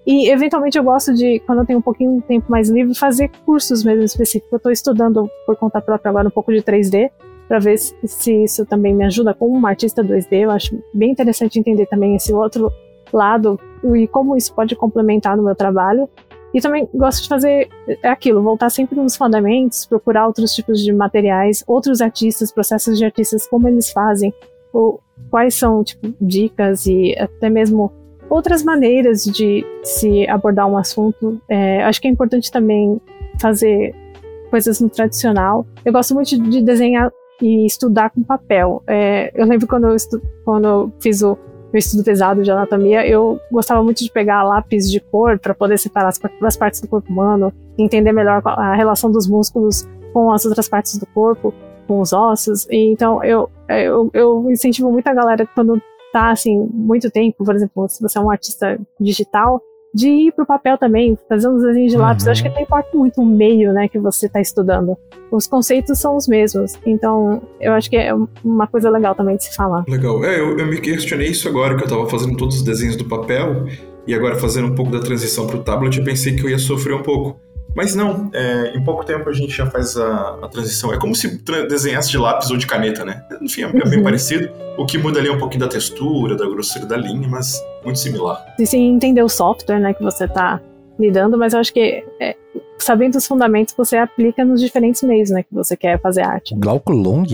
E, eventualmente, eu gosto de, quando eu tenho um pouquinho de tempo mais livre, fazer cursos mesmo específicos. Eu estou estudando por conta própria agora um pouco de 3D, para ver se isso também me ajuda como uma artista 2D. Eu acho bem interessante entender também esse outro lado e como isso pode complementar no meu trabalho. E também gosto de fazer é aquilo, voltar sempre nos fundamentos, procurar outros tipos de materiais, outros artistas, processos de artistas, como eles fazem, ou quais são tipo, dicas e até mesmo outras maneiras de se abordar um assunto. É, acho que é importante também fazer coisas no tradicional. Eu gosto muito de desenhar e estudar com papel. É, eu lembro quando eu, quando eu fiz o meu estudo pesado de anatomia, eu gostava muito de pegar lápis de cor para poder separar as, as partes do corpo humano, entender melhor a relação dos músculos com as outras partes do corpo com os ossos. E, então eu, eu, eu incentivo muito a galera quando tá assim, muito tempo, por exemplo, se você é um artista digital, de ir pro papel também, fazer uns desenhos de lápis. Uhum. Eu acho que não importa muito o meio, né, que você está estudando. Os conceitos são os mesmos. Então, eu acho que é uma coisa legal também de se falar. Legal. É, eu, eu me questionei isso agora, que eu estava fazendo todos os desenhos do papel, e agora fazendo um pouco da transição pro tablet, eu pensei que eu ia sofrer um pouco. Mas não, é, em pouco tempo a gente já faz a, a transição. É como se desenhasse de lápis ou de caneta, né? Enfim, é, uhum. bem parecido. O que muda ali é um pouquinho da textura, da grossura da linha, mas muito similar. E sim, entender o software, né, que você está lidando, mas eu acho que é, sabendo os fundamentos você aplica nos diferentes meios, né, que você quer fazer arte. O Glauco Long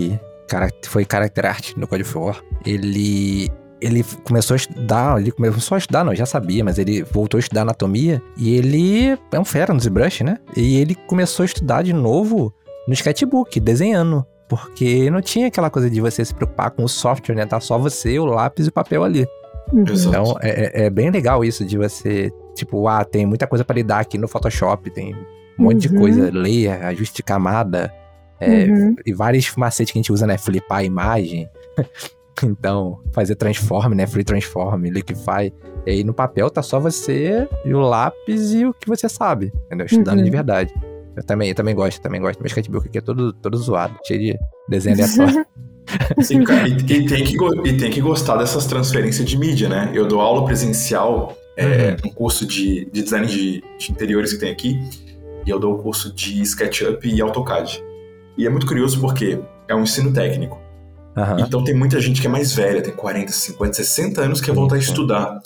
foi character art no Code of War. Ele ele começou a estudar, ele começou a estudar, não, já sabia, mas ele voltou a estudar anatomia e ele é um fera no ZBrush, né? E ele começou a estudar de novo no sketchbook, desenhando. Porque não tinha aquela coisa de você se preocupar com o software, né? Tá só você, o lápis e o papel ali. Uhum. Então é, é, é, bem legal isso de você, tipo, ah, tem muita coisa para lidar aqui no Photoshop, tem um monte uhum. de coisa, layer, ajuste de camada, é, uhum. e vários macetes que a gente usa, né? Flipar a imagem. Então, fazer transform, né? Free transform, liquify. E aí no papel tá só você e o lápis e o que você sabe, entendeu? Estudando uhum. de verdade. Eu também, eu também gosto, também gosto. Meu sketchbook aqui é todo, todo zoado, cheio de desenho aleatório. Sim, cara, e, e, tem que, e tem que gostar dessas transferências de mídia, né? Eu dou aula presencial, é, uhum. um curso de, de design de, de interiores que tem aqui, e eu dou o um curso de SketchUp e AutoCAD. E é muito curioso porque é um ensino técnico. Uhum. Então tem muita gente que é mais velha, tem 40, 50, 60 anos que quer voltar a estudar.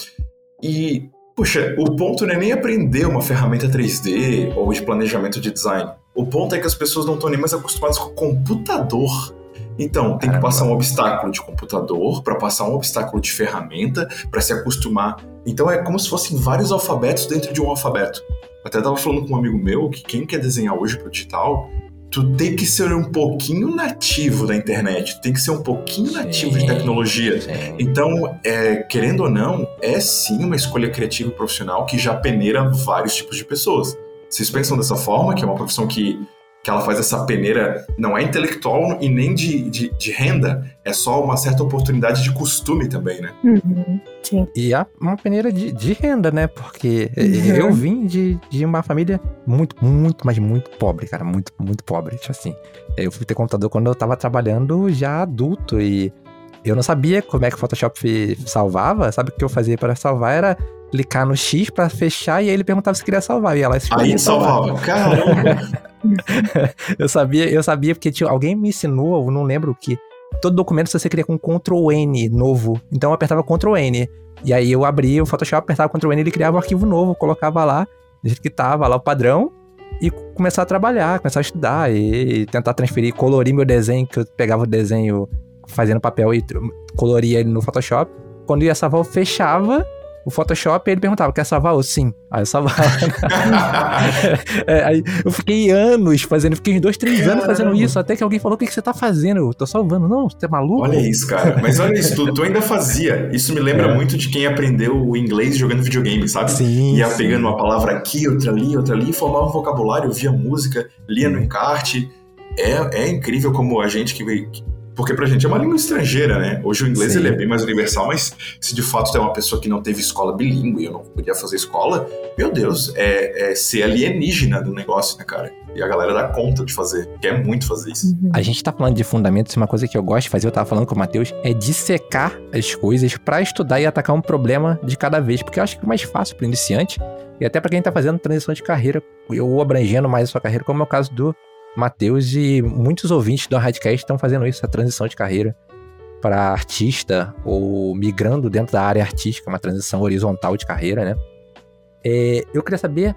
E, puxa, o ponto não é nem aprender uma ferramenta 3D ou de planejamento de design. O ponto é que as pessoas não estão nem mais acostumadas com o computador. Então, tem que passar um obstáculo de computador, para passar um obstáculo de ferramenta, para se acostumar. Então, é como se fossem vários alfabetos dentro de um alfabeto. Até estava falando com um amigo meu que quem quer desenhar hoje para o digital tu tem que ser um pouquinho nativo da internet, tem que ser um pouquinho sim, nativo de tecnologia. Sim. Então, é, querendo ou não, é sim uma escolha criativa e profissional que já peneira vários tipos de pessoas. Vocês pensam dessa forma, que é uma profissão que que ela faz essa peneira não é intelectual e nem de, de, de, renda, é só uma certa oportunidade de costume também, né? Uhum, sim. E é uma peneira de, de renda, né? Porque uhum. eu vim de, de uma família muito, muito, mas muito pobre, cara. Muito, muito pobre. Tipo assim, eu fui ter computador quando eu tava trabalhando já adulto e eu não sabia como é que o Photoshop salvava. Sabe o que eu fazia para salvar? Era clicar no X para fechar e aí ele perguntava se queria salvar. E ela Aí salvava. Caramba! eu sabia, eu sabia porque tinha, alguém me ensinou, eu não lembro o que. Todo documento você cria com Ctrl N novo. Então eu apertava Ctrl N. E aí eu abria o Photoshop, apertava Ctrl N, ele criava um arquivo novo, colocava lá, do jeito que tava lá o padrão, e começar a trabalhar, começar a estudar e tentar transferir, colorir meu desenho, que eu pegava o desenho fazendo papel e coloria ele no Photoshop. Quando ia salvar, eu fechava o Photoshop, ele perguntava, quer salvar? ou sim. Aí eu salvava. é, aí eu fiquei anos fazendo, fiquei uns dois, três Caramba. anos fazendo isso, até que alguém falou, o que, que você tá fazendo? Eu tô salvando. Não, você é maluco? Olha isso, cara. Mas olha isso, tu, tu ainda fazia. Isso me lembra é. muito de quem aprendeu o inglês jogando videogame, sabe? Sim. Ia sim. pegando uma palavra aqui, outra ali, outra ali, formava um vocabulário, via música, lia no encarte. É, é incrível como a gente que, porque pra gente é uma língua estrangeira, né? Hoje o inglês ele é bem mais universal, mas se de fato tem uma pessoa que não teve escola bilíngue e eu não podia fazer escola, meu Deus, é, é ser alienígena do negócio, né, cara? E a galera dá conta de fazer, quer muito fazer isso. Uhum. A gente tá falando de fundamentos, uma coisa que eu gosto de fazer, eu tava falando com o Matheus, é dissecar as coisas para estudar e atacar um problema de cada vez, porque eu acho que é mais fácil pro iniciante e até para quem tá fazendo transição de carreira, ou abrangendo mais a sua carreira, como é o caso do Matheus e muitos ouvintes do Radcast estão fazendo isso, a transição de carreira para artista ou migrando dentro da área artística, uma transição horizontal de carreira, né? É, eu queria saber,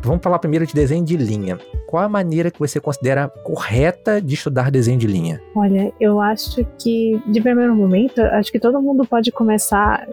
vamos falar primeiro de desenho de linha. Qual a maneira que você considera correta de estudar desenho de linha? Olha, eu acho que, de primeiro momento, acho que todo mundo pode começar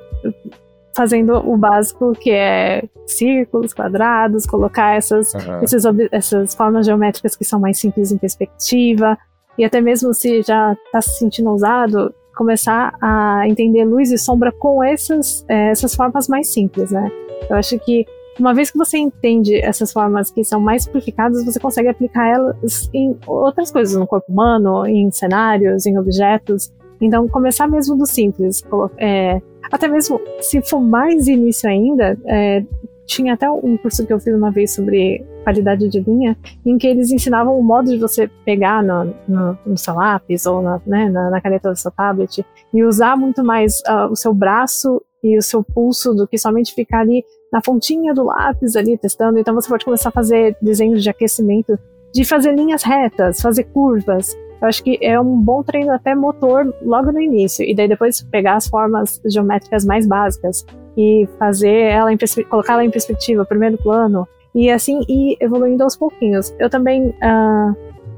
fazendo o básico que é círculos, quadrados, colocar essas, uhum. esses, essas formas geométricas que são mais simples em perspectiva, e até mesmo se já está se sentindo ousado, começar a entender luz e sombra com essas, é, essas formas mais simples, né? Eu acho que uma vez que você entende essas formas que são mais simplificadas, você consegue aplicar elas em outras coisas, no corpo humano, em cenários, em objetos. Então, começar mesmo do simples, é, até mesmo se for mais início ainda, é, tinha até um curso que eu fiz uma vez sobre qualidade de linha, em que eles ensinavam o modo de você pegar no, no, no seu lápis ou na, né, na, na, caneta do seu tablet e usar muito mais uh, o seu braço e o seu pulso do que somente ficar ali na pontinha do lápis ali testando. Então você pode começar a fazer desenhos de aquecimento, de fazer linhas retas, fazer curvas, eu acho que é um bom treino até motor logo no início. E daí depois pegar as formas geométricas mais básicas e fazer ela em colocar ela em perspectiva, primeiro plano, e assim ir evoluindo aos pouquinhos. Eu também, uh,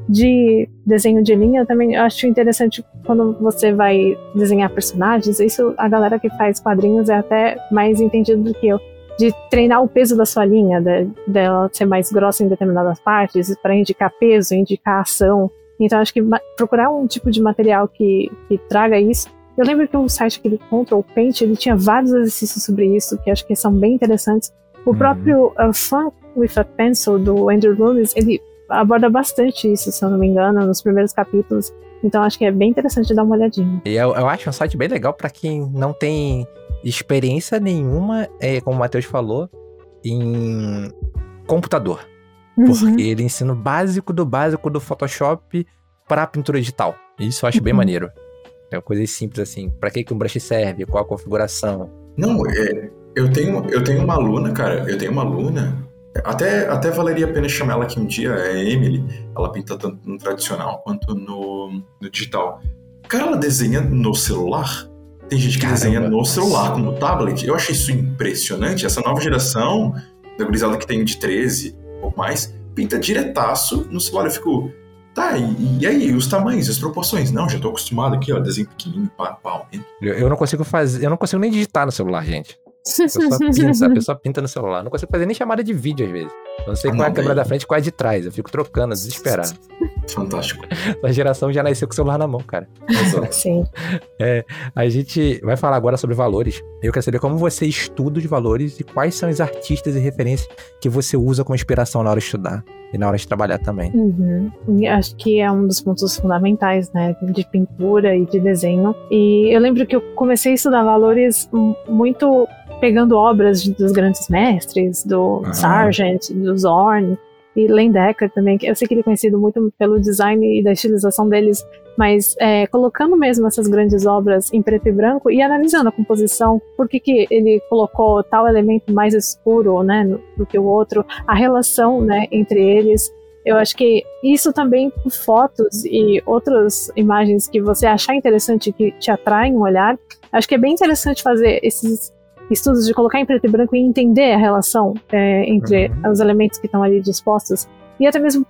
de desenho de linha, também acho interessante quando você vai desenhar personagens, isso a galera que faz quadrinhos é até mais entendido do que eu. De treinar o peso da sua linha, dela de ser mais grossa em determinadas partes, para indicar peso, indicar ação. Então acho que procurar um tipo de material que, que traga isso. Eu lembro que um site aquele Control Paint, ele tinha vários exercícios sobre isso, que acho que são bem interessantes. O uhum. próprio uh, Fun with a Pencil, do Andrew Loomis, ele aborda bastante isso, se eu não me engano, nos primeiros capítulos. Então acho que é bem interessante dar uma olhadinha. E eu, eu acho um site bem legal para quem não tem experiência nenhuma, é, como o Matheus falou, em computador. Uhum. Porque ele ensina o básico do básico do Photoshop para pintura digital. Isso eu acho uhum. bem maneiro. É uma coisa simples assim. Para que, que um brush serve? Qual a configuração? Não, é, eu, tenho, eu tenho uma aluna, cara. Eu tenho uma aluna. Até, até valeria a pena chamar ela aqui um dia, é a Emily. Ela pinta tanto no tradicional quanto no, no digital. Cara, ela desenha no celular. Tem gente que Caramba. desenha no celular, como no tablet. Eu achei isso impressionante. Essa nova geração, da gurizada que tem de 13, ou mais, pinta diretaço no celular. Eu fico, tá, e, e aí, os tamanhos, as proporções? Não, já tô acostumado aqui, ó, desenho pequenininho, pá, pá, eu, eu não consigo fazer, eu não consigo nem digitar no celular, gente. A pessoa pinta, a pessoa pinta no celular. Não consigo fazer nem chamada de vídeo às vezes. Eu não sei ah, qual é a câmera da frente e qual é de trás. Eu fico trocando, desesperado. Fantástico. A geração já nasceu com o celular na mão, cara. Sim. É, a gente vai falar agora sobre valores. Eu quero saber como você estuda os valores e quais são os artistas e referências que você usa como inspiração na hora de estudar e na hora de trabalhar também. Uhum. Acho que é um dos pontos fundamentais, né, de pintura e de desenho. E eu lembro que eu comecei a estudar valores muito pegando obras dos grandes mestres, do uhum. Sargent, do Zorn, e Lendecker também, que eu sei que ele é conhecido muito pelo design e da estilização deles, mas é, colocando mesmo essas grandes obras em preto e branco e analisando a composição, por que, que ele colocou tal elemento mais escuro né, do que o outro, a relação né, entre eles. Eu acho que isso também com fotos e outras imagens que você achar interessante que te atraem um olhar, acho que é bem interessante fazer esses estudos de colocar em preto e branco e entender a relação é, entre uhum. os elementos que estão ali dispostos. E até mesmo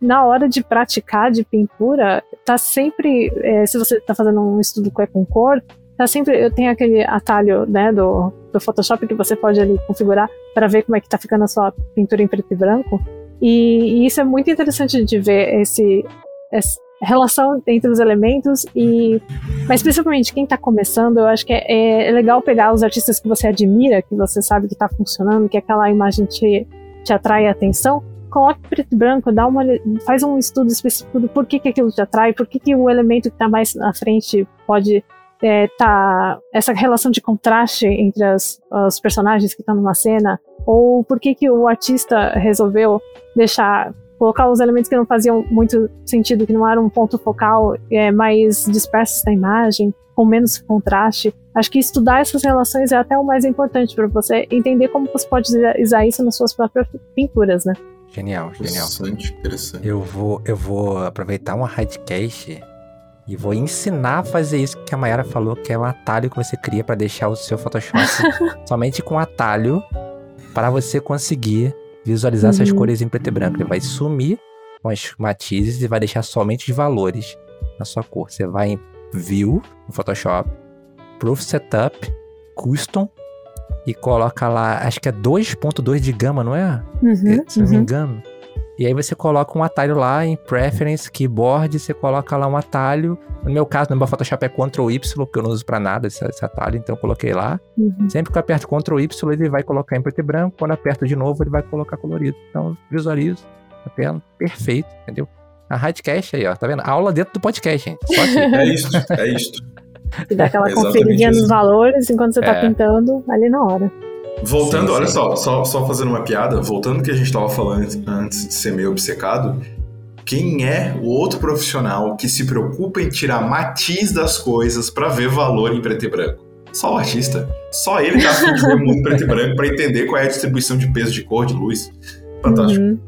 na hora de praticar de pintura, tá sempre, é, se você está fazendo um estudo que é com cor, tá sempre, eu tenho aquele atalho, né, do, do Photoshop que você pode ali configurar para ver como é que tá ficando a sua pintura em preto e branco. E, e isso é muito interessante de ver esse, esse relação entre os elementos e mas principalmente quem está começando eu acho que é, é, legal pegar os artistas que você admira que você sabe que está funcionando que aquela imagem te, te atrai a atenção coloque preto e branco dá uma faz um estudo específico do porquê que aquilo te atrai por que o elemento que está mais na frente pode é, tá essa relação de contraste entre as, os personagens que estão numa cena ou por que que o artista resolveu deixar colocar os elementos que não faziam muito sentido, que não eram um ponto focal, é, mais dispersos na imagem, com menos contraste. Acho que estudar essas relações é até o mais importante para você entender como você pode usar isso nas suas próprias pinturas, né? Genial, genial. Interessante, interessante. Eu vou, eu vou aproveitar uma radcast e vou ensinar a fazer isso que a Mayara falou, que é um atalho que você cria para deixar o seu Photoshop somente com atalho para você conseguir visualizar uhum. essas cores em preto e branco. Ele vai sumir com os matizes e vai deixar somente os valores na sua cor. Você vai em View, no Photoshop, Proof Setup, Custom e coloca lá, acho que é 2.2 de gama, não é? Uhum, Se não uhum. me engano. E aí você coloca um atalho lá em Preference, Keyboard, você coloca lá um atalho. No meu caso, no meu Photoshop é Ctrl Y, porque eu não uso pra nada esse, esse atalho, então eu coloquei lá. Uhum. Sempre que eu aperto Ctrl Y, ele vai colocar em preto e branco. Quando eu aperto de novo, ele vai colocar colorido. Então, visualizo a tela, perfeito, entendeu? A Radcast aí, ó, tá vendo? Aula dentro do podcast, gente. Só aqui. é isso, é isso. E dá aquela é conferidinha nos valores enquanto você tá é. pintando ali na hora. Voltando, sim, olha sim. Só, só, só fazendo uma piada, voltando que a gente estava falando antes de ser meio obcecado, quem é o outro profissional que se preocupa em tirar matiz das coisas para ver valor em preto e branco? Só o artista. Só ele tá afim de ver muito preto e branco para entender qual é a distribuição de peso de cor, de luz. Fantástico. Uhum.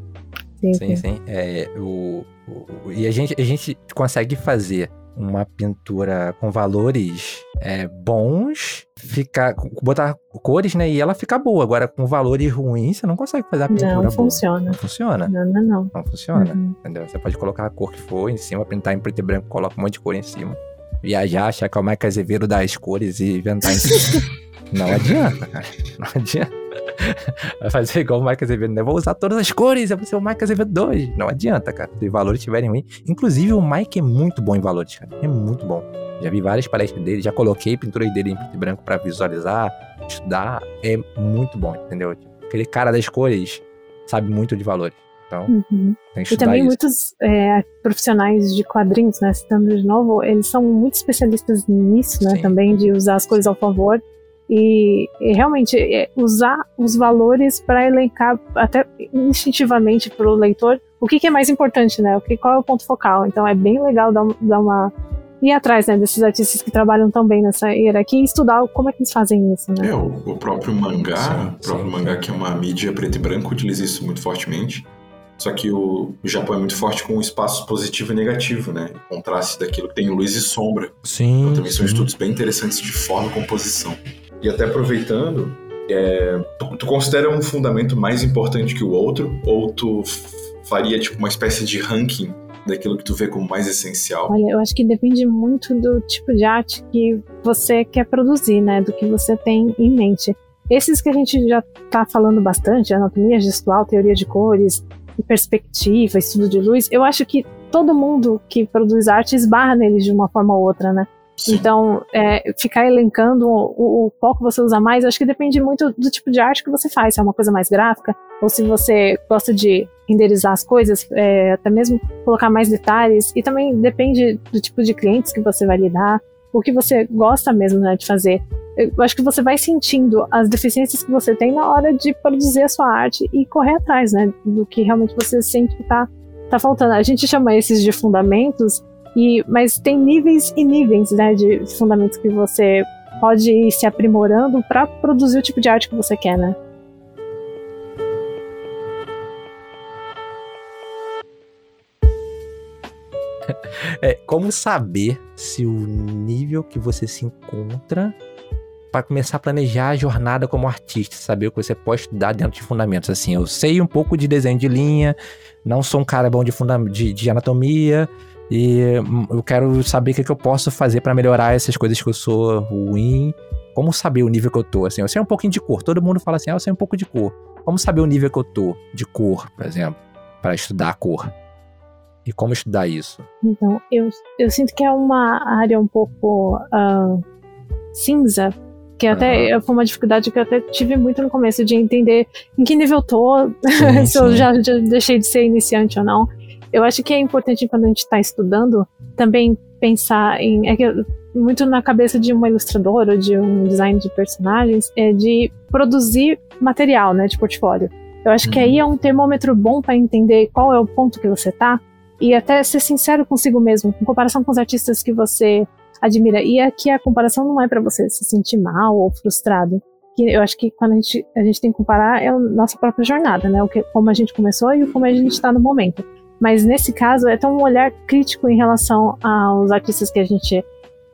Sim, sim. sim. É, o, o, e a gente, a gente consegue fazer uma pintura com valores é, bons, ficar, botar cores, né? E ela fica boa. Agora, com valores ruins, você não consegue fazer a pintura não boa. Funciona. Não funciona. Não, não, não. Não funciona. Uhum. Entendeu? Você pode colocar a cor que for em cima, pintar em preto e branco, coloca um monte de cor em cima. Viajar, achar que é o Mike Azevedo das cores e inventar em cima. não adianta, cara. Não adianta. Vai fazer igual o Mike Azevedo, né? Vou usar todas as cores, eu vou ser o Mike Azevedo 2. Não adianta, cara. Se valores estiverem ruins. Inclusive, o Mike é muito bom em valores, cara. É muito bom. Já vi várias palestras dele, já coloquei pinturas dele em preto e branco para visualizar, estudar. É muito bom, entendeu? Aquele cara das cores sabe muito de valores. Então, uhum. tem que E também isso. muitos é, profissionais de quadrinhos, né, citando de novo, eles são muito especialistas nisso, né, Sim. também de usar as cores ao favor. E, e realmente é, usar os valores para elencar até instintivamente para o leitor o que, que, é mais importante, né? O que, qual é o ponto focal. Então é bem legal dar, dar uma ir atrás né, desses artistas que trabalham tão bem nessa hierarquia e estudar como é que eles fazem isso, né? É, o, o próprio mangá, sim, o próprio sim. mangá que é uma mídia preto e branco, utiliza isso muito fortemente. Só que o, o Japão é muito forte com o espaço positivo e negativo, né? O contraste daquilo que tem luz e sombra. Sim. Então também são estudos bem interessantes de forma e composição. E até aproveitando, é, tu, considera um fundamento mais importante que o outro? Ou tu faria tipo uma espécie de ranking daquilo que tu vê como mais essencial? Olha, eu acho que depende muito do tipo de arte que você quer produzir, né? Do que você tem em mente. esses que a gente já está falando bastante, anatomia gestual, teoria de cores, perspectiva, estudo de luz, eu acho que todo mundo que produz arte esbarra neles de uma forma ou outra, né? Sim. Então, é, ficar elencando o, o, qual que você usa mais, acho que depende muito do tipo de arte que você faz. Se é uma coisa mais gráfica, ou se você gosta de renderizar as coisas, é, até mesmo colocar mais detalhes. E também depende do tipo de clientes que você vai lidar, o que você gosta mesmo né, de fazer. Eu acho que você vai sentindo as deficiências que você tem na hora de produzir a sua arte e correr atrás, né, do que realmente você sente que está tá faltando. A gente chama esses de fundamentos, e, mas tem níveis e níveis né, de fundamentos que você pode ir se aprimorando para produzir o tipo de arte que você quer, né? É, como saber se o nível que você se encontra para começar a planejar a jornada como artista, saber o que você pode estudar dentro de fundamentos. Assim, eu sei um pouco de desenho de linha, não sou um cara bom de, de, de anatomia, e hum, eu quero saber o que, que eu posso fazer para melhorar essas coisas que eu sou ruim. Como saber o nível que eu tô? Assim, eu sei um pouquinho de cor. Todo mundo fala assim, ah, eu sei um pouco de cor. Como saber o nível que eu tô de cor, por exemplo, para estudar a cor? E como estudar isso? Então, eu, eu sinto que é uma área um pouco uh, cinza, que até uhum. foi uma dificuldade que eu até tive muito no começo de entender em que nível eu tô, sim, se sim. eu já, já, deixei de ser iniciante ou não. Eu acho que é importante quando a gente está estudando também pensar em. É que, muito na cabeça de uma ilustradora ou de um design de personagens é de produzir material, né, de portfólio. Eu acho uhum. que aí é um termômetro bom para entender qual é o ponto que você tá e até ser sincero consigo mesmo, em comparação com os artistas que você admira. E aqui a comparação não é para você se sentir mal ou frustrado. Que eu acho que quando a gente, a gente tem que comparar é a nossa própria jornada, né? O que, como a gente começou e como a gente está no momento. Mas nesse caso, é tão um olhar crítico em relação aos artistas que a gente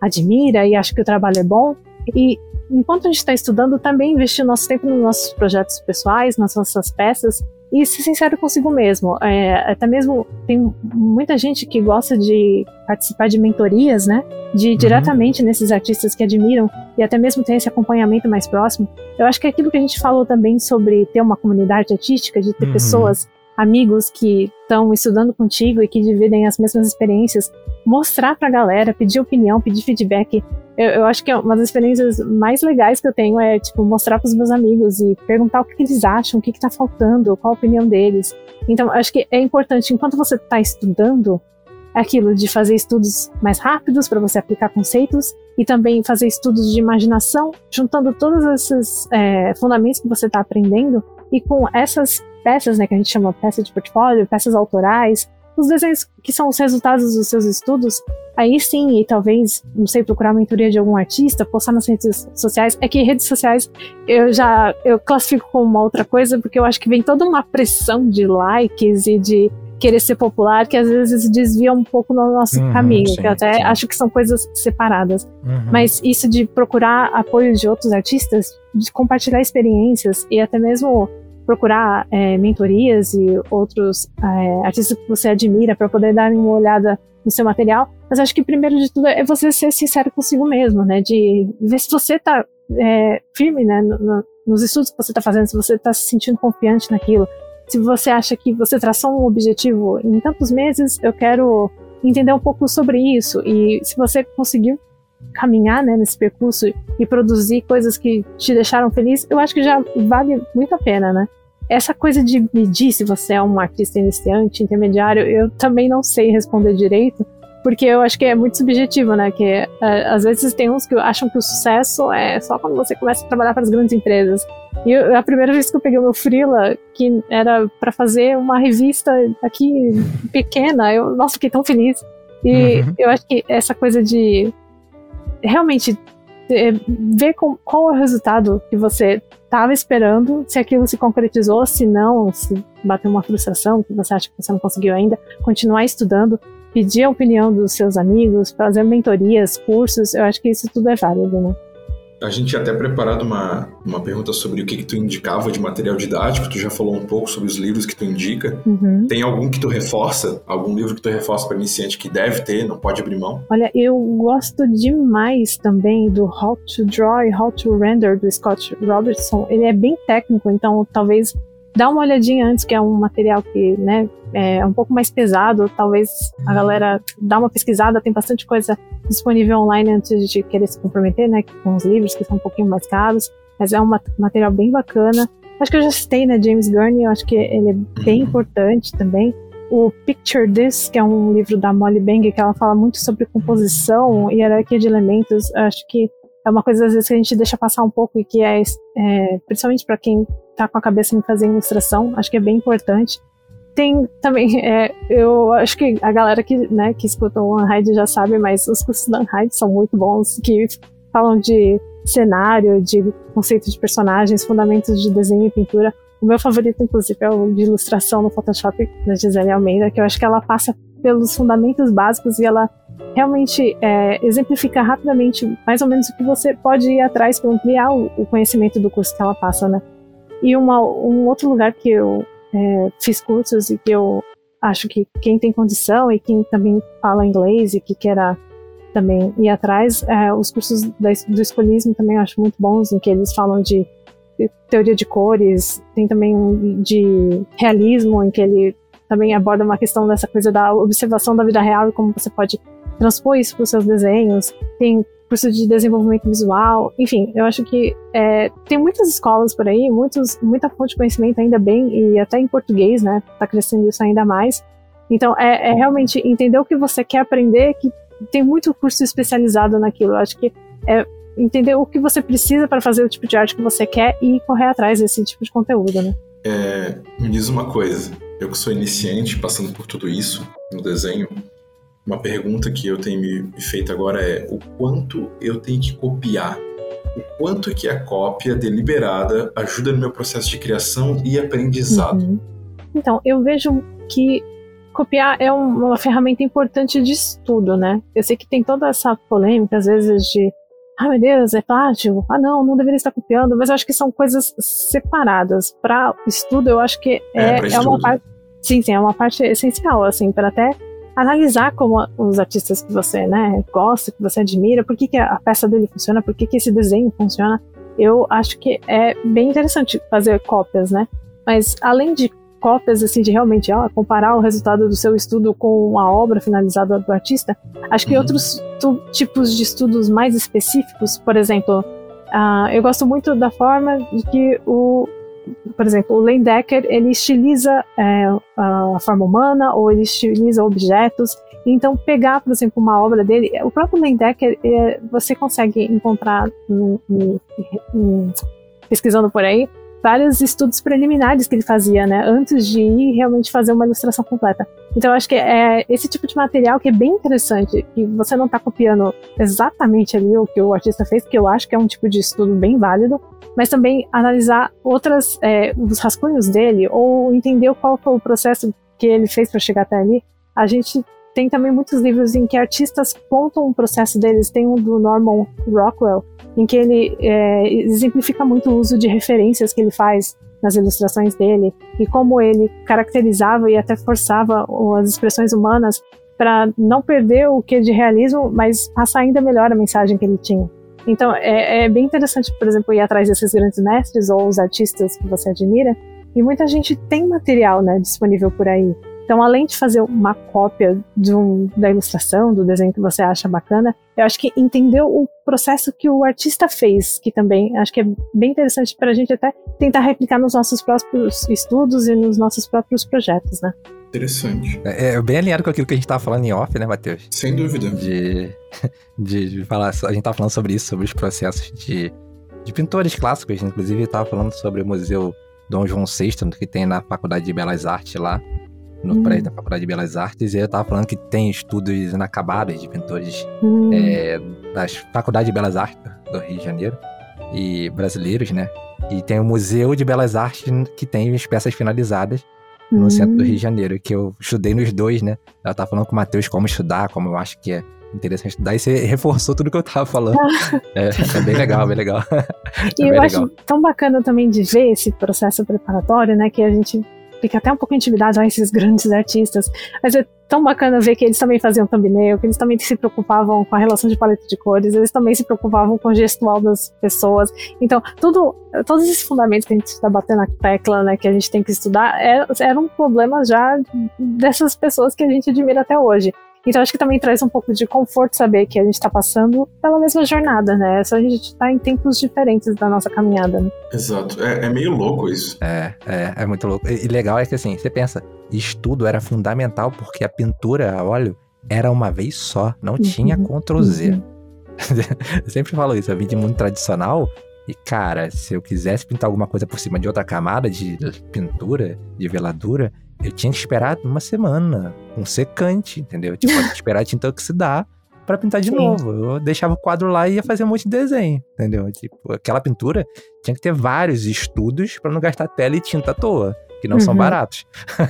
admira e acha que o trabalho é bom. E enquanto a gente está estudando, também investir nosso tempo nos nossos projetos pessoais, nas nossas peças e ser sincero consigo mesmo. É, até mesmo tem muita gente que gosta de participar de mentorias, né? De uhum. diretamente nesses artistas que admiram e até mesmo ter esse acompanhamento mais próximo. Eu acho que é aquilo que a gente falou também sobre ter uma comunidade artística, de ter uhum. pessoas amigos que estão estudando contigo e que dividem as mesmas experiências, mostrar para a galera, pedir opinião, pedir feedback. Eu, eu, acho que é uma das experiências mais legais que eu tenho é tipo mostrar para os meus amigos e perguntar o que, que eles acham, o que está faltando, qual a opinião deles. Então, acho que é importante enquanto você está estudando, aquilo de fazer estudos mais rápidos para você aplicar conceitos e também fazer estudos de imaginação, juntando todos esses é, fundamentos que você está aprendendo e com essas peças, né, que a gente chama peça de portfólio, peças autorais, os desenhos que são os resultados dos seus estudos, aí sim, e talvez, não sei, procurar a mentoria de algum artista, postar nas redes sociais. É que redes sociais eu já eu classifico como uma outra coisa, porque eu acho que vem toda uma pressão de likes e de querer ser popular que às vezes desvia um pouco no nosso uhum, caminho, sim, que eu até sim. acho que são coisas separadas. Uhum. Mas isso de procurar apoio de outros artistas, de compartilhar experiências e até mesmo procurar é, mentorias e outros é, artistas que você admira para poder dar uma olhada no seu material. Mas acho que primeiro de tudo é você ser sincero consigo mesmo, né? De ver se você está é, firme, né? No, no, nos estudos que você está fazendo, se você está se sentindo confiante naquilo. Se você acha que você traçou um objetivo em tantos meses, eu quero entender um pouco sobre isso. E se você conseguiu caminhar né, nesse percurso e produzir coisas que te deixaram feliz, eu acho que já vale muito a pena, né? Essa coisa de medir se você é um artista iniciante, intermediário, eu também não sei responder direito, porque eu acho que é muito subjetivo, né? Que é, às vezes tem uns que acham que o sucesso é só quando você começa a trabalhar para as grandes empresas. E eu, a primeira vez que eu peguei o meu freela, que era para fazer uma revista aqui pequena, eu, nossa, fiquei tão feliz. E uhum. eu acho que essa coisa de realmente é, ver com, qual é o resultado que você estava esperando, se aquilo se concretizou, se não, se bateu uma frustração, que você acha que você não conseguiu ainda, continuar estudando, pedir a opinião dos seus amigos, fazer mentorias, cursos, eu acho que isso tudo é válido, né? A gente tinha até preparado uma, uma pergunta sobre o que, que tu indicava de material didático, tu já falou um pouco sobre os livros que tu indica. Uhum. Tem algum que tu reforça? Algum livro que tu reforça para iniciante que deve ter, não pode abrir mão? Olha, eu gosto demais também do How to Draw e How to Render do Scott Robertson. Ele é bem técnico, então talvez dá uma olhadinha antes, que é um material que, né, é um pouco mais pesado, talvez a galera dá uma pesquisada, tem bastante coisa disponível online antes de querer se comprometer, né, com os livros que são um pouquinho mais caros, mas é um material bem bacana. Acho que eu já citei, né, James Gurney, eu acho que ele é bem importante também. O Picture This, que é um livro da Molly Bang, que ela fala muito sobre composição e hierarquia de elementos, acho que é uma coisa às vezes que a gente deixa passar um pouco e que é, é principalmente para quem tá com a cabeça em fazer ilustração, acho que é bem importante. Tem também, é, eu acho que a galera que, né, que escutou o Unhide já sabe, mas os cursos da Unhide são muito bons, que falam de cenário, de conceito de personagens, fundamentos de desenho e pintura. O meu favorito, inclusive, é o de ilustração no Photoshop da Gisele Almeida, que eu acho que ela passa pelos fundamentos básicos e ela realmente é, exemplifica rapidamente mais ou menos o que você pode ir atrás para ampliar o, o, conhecimento do curso que ela passa, né? E uma, um outro lugar que eu é, fiz cursos e que eu acho que quem tem condição e quem também fala inglês e que queira também ir atrás, é, os cursos da, do escolismo também eu acho muito bons, em que eles falam de, teoria de cores, tem também um de realismo, em que ele também aborda uma questão dessa coisa da observação da vida real e como você pode transpor isso para os seus desenhos. Tem curso de desenvolvimento visual, enfim, eu acho que é, tem muitas escolas por aí, muitos, muita fonte de conhecimento ainda bem, e até em português, né, tá crescendo isso ainda mais. Então, é, é realmente entender o que você quer aprender, que tem muito curso especializado naquilo. Eu acho que é entender o que você precisa para fazer o tipo de arte que você quer e correr atrás desse tipo de conteúdo, né? É, me diz uma coisa, eu que sou iniciante, passando por tudo isso no desenho, uma pergunta que eu tenho me feito agora é o quanto eu tenho que copiar? O quanto que a cópia deliberada ajuda no meu processo de criação e aprendizado? Uhum. Então, eu vejo que copiar é uma ferramenta importante de estudo, né? Eu sei que tem toda essa polêmica, às vezes, de ah, meu Deus, é plástico, ah, não, não deveria estar copiando, mas eu acho que são coisas separadas. Para estudo, eu acho que é, é, é uma parte. Sim, sim, é uma parte essencial, assim, para até analisar como os artistas que você né, gosta, que você admira, por que, que a peça dele funciona, por que, que esse desenho funciona. Eu acho que é bem interessante fazer cópias, né? Mas além de cópias, assim, de realmente ó, comparar o resultado do seu estudo com a obra finalizada do artista, acho que uhum. outros tipos de estudos mais específicos, por exemplo, uh, eu gosto muito da forma de que o por exemplo, o Lendecker ele estiliza é, a forma humana ou ele estiliza objetos. Então, pegar, por exemplo, uma obra dele, o próprio Lendecker, é, você consegue encontrar pesquisando por aí vários estudos preliminares que ele fazia, né, antes de ir realmente fazer uma ilustração completa. Então, eu acho que é esse tipo de material que é bem interessante, que você não está copiando exatamente ali o que o artista fez, que eu acho que é um tipo de estudo bem válido, mas também analisar outras, é, os rascunhos dele, ou entender qual foi o processo que ele fez para chegar até ali. A gente tem também muitos livros em que artistas contam o processo deles. Tem um do Norman Rockwell, em que ele é, exemplifica muito o uso de referências que ele faz nas ilustrações dele e como ele caracterizava e até forçava as expressões humanas para não perder o que de realismo, mas passar ainda melhor a mensagem que ele tinha. Então é, é, bem interessante, por exemplo, ir atrás desses grandes mestres ou os artistas que você admira. E muita gente tem material né, disponível por aí. Então, além de fazer uma cópia um, da ilustração, do desenho que você acha bacana, eu acho que entender o processo que o artista fez, que também acho que é bem interessante para a gente até tentar replicar nos nossos próprios estudos e nos nossos próprios projetos, né? Interessante. É, é bem alinhado com aquilo que a gente estava falando em off, né, Matheus? Sem dúvida. De, de, de, falar, a gente tava falando sobre isso, sobre os processos de, de pintores clássicos, inclusive estava falando sobre o Museu Dom João VI, que tem na Faculdade de Belas Artes lá no hum. prédio da Faculdade de Belas Artes, e eu tava falando que tem estudos inacabados de pintores hum. é, das Faculdades de Belas Artes do Rio de Janeiro e brasileiros, né? E tem o Museu de Belas Artes que tem as peças finalizadas no hum. centro do Rio de Janeiro, que eu estudei nos dois, né? Ela tá falando com o Matheus como estudar, como eu acho que é interessante. Daí você reforçou tudo que eu tava falando. é, é, bem legal, bem legal. e é eu acho tão bacana também de ver esse processo preparatório, né? Que a gente fica até um pouco intimidado a esses grandes artistas. Mas é tão bacana ver que eles também faziam thumbnail, que eles também se preocupavam com a relação de paleta de cores, eles também se preocupavam com o gestual das pessoas. Então, tudo, todos esses fundamentos que a gente está batendo na tecla, né, que a gente tem que estudar, é, eram problemas já dessas pessoas que a gente admira até hoje. Então acho que também traz um pouco de conforto saber que a gente está passando pela mesma jornada, né? Só a gente está em tempos diferentes da nossa caminhada. Né? Exato. É, é, meio louco isso. É, é, é muito louco. E, e legal é que assim, você pensa, estudo era fundamental porque a pintura a óleo era uma vez só, não uhum. tinha Ctrl Z. Uhum. eu sempre falo isso, eu vim de mundo tradicional e, cara, se eu quisesse pintar alguma coisa por cima de outra camada de pintura, de veladura, eu tinha que esperar uma semana, um secante, entendeu? Tipo, esperar a tinta oxidar para pintar de Sim. novo. Eu deixava o quadro lá e ia fazer um monte de desenho, entendeu? Tipo, aquela pintura tinha que ter vários estudos para não gastar tela e tinta à toa, que não uhum. são baratos.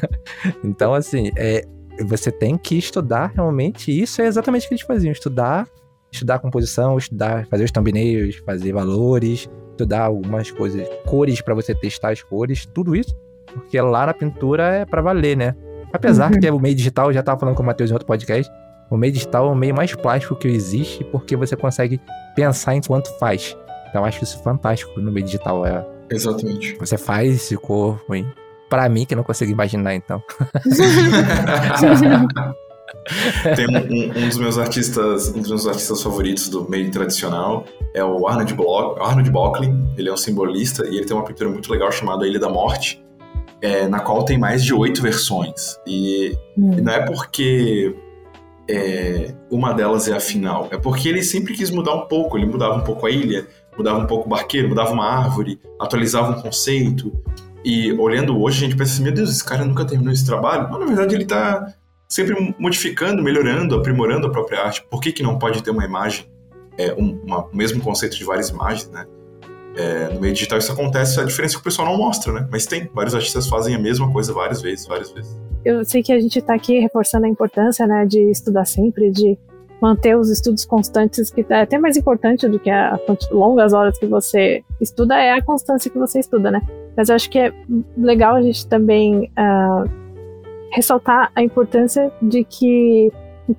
então, assim, é, você tem que estudar realmente. Isso é exatamente o que eles faziam: estudar, estudar composição, estudar, fazer os thumbnails, fazer valores, estudar algumas coisas, cores para você testar as cores, tudo isso porque lá na pintura é para valer, né? Apesar uhum. que o meio digital, eu já tava falando com o Matheus em outro podcast, o meio digital é o meio mais plástico que existe, porque você consegue pensar enquanto faz. Então eu acho isso fantástico no meio digital. É, Exatamente. Você faz esse ficou ruim. Pra mim, que não consigo imaginar, então. Tem um, um, dos meus artistas, um dos meus artistas favoritos do meio tradicional é o Arnold, Bloch, Arnold Bocklin. Ele é um simbolista e ele tem uma pintura muito legal chamada Ilha da Morte, é, na qual tem mais de oito versões. E, hum. não é porque é, uma delas é a final, é porque ele sempre quis mudar um pouco. Ele mudava um pouco a ilha, mudava um pouco o barqueiro, mudava uma árvore, atualizava um conceito. E olhando hoje, a gente pensa assim: meu Deus, esse cara nunca terminou esse trabalho. Mas na verdade ele está sempre modificando, melhorando, aprimorando a própria arte. Por que, que não pode ter uma imagem, é, um, uma, mesmo conceito de várias imagens, né? É, no meio digital isso acontece, a diferença é que o pessoal não mostra, né? Mas tem, vários artistas fazem a mesma coisa várias vezes, várias vezes. Eu sei que a gente está aqui reforçando a importância, né, de estudar sempre, de manter os estudos constantes, que é até mais importante do que as longas horas que você estuda, é a constância que você estuda, né? Mas eu acho que é legal a gente também uh, ressaltar a importância de que,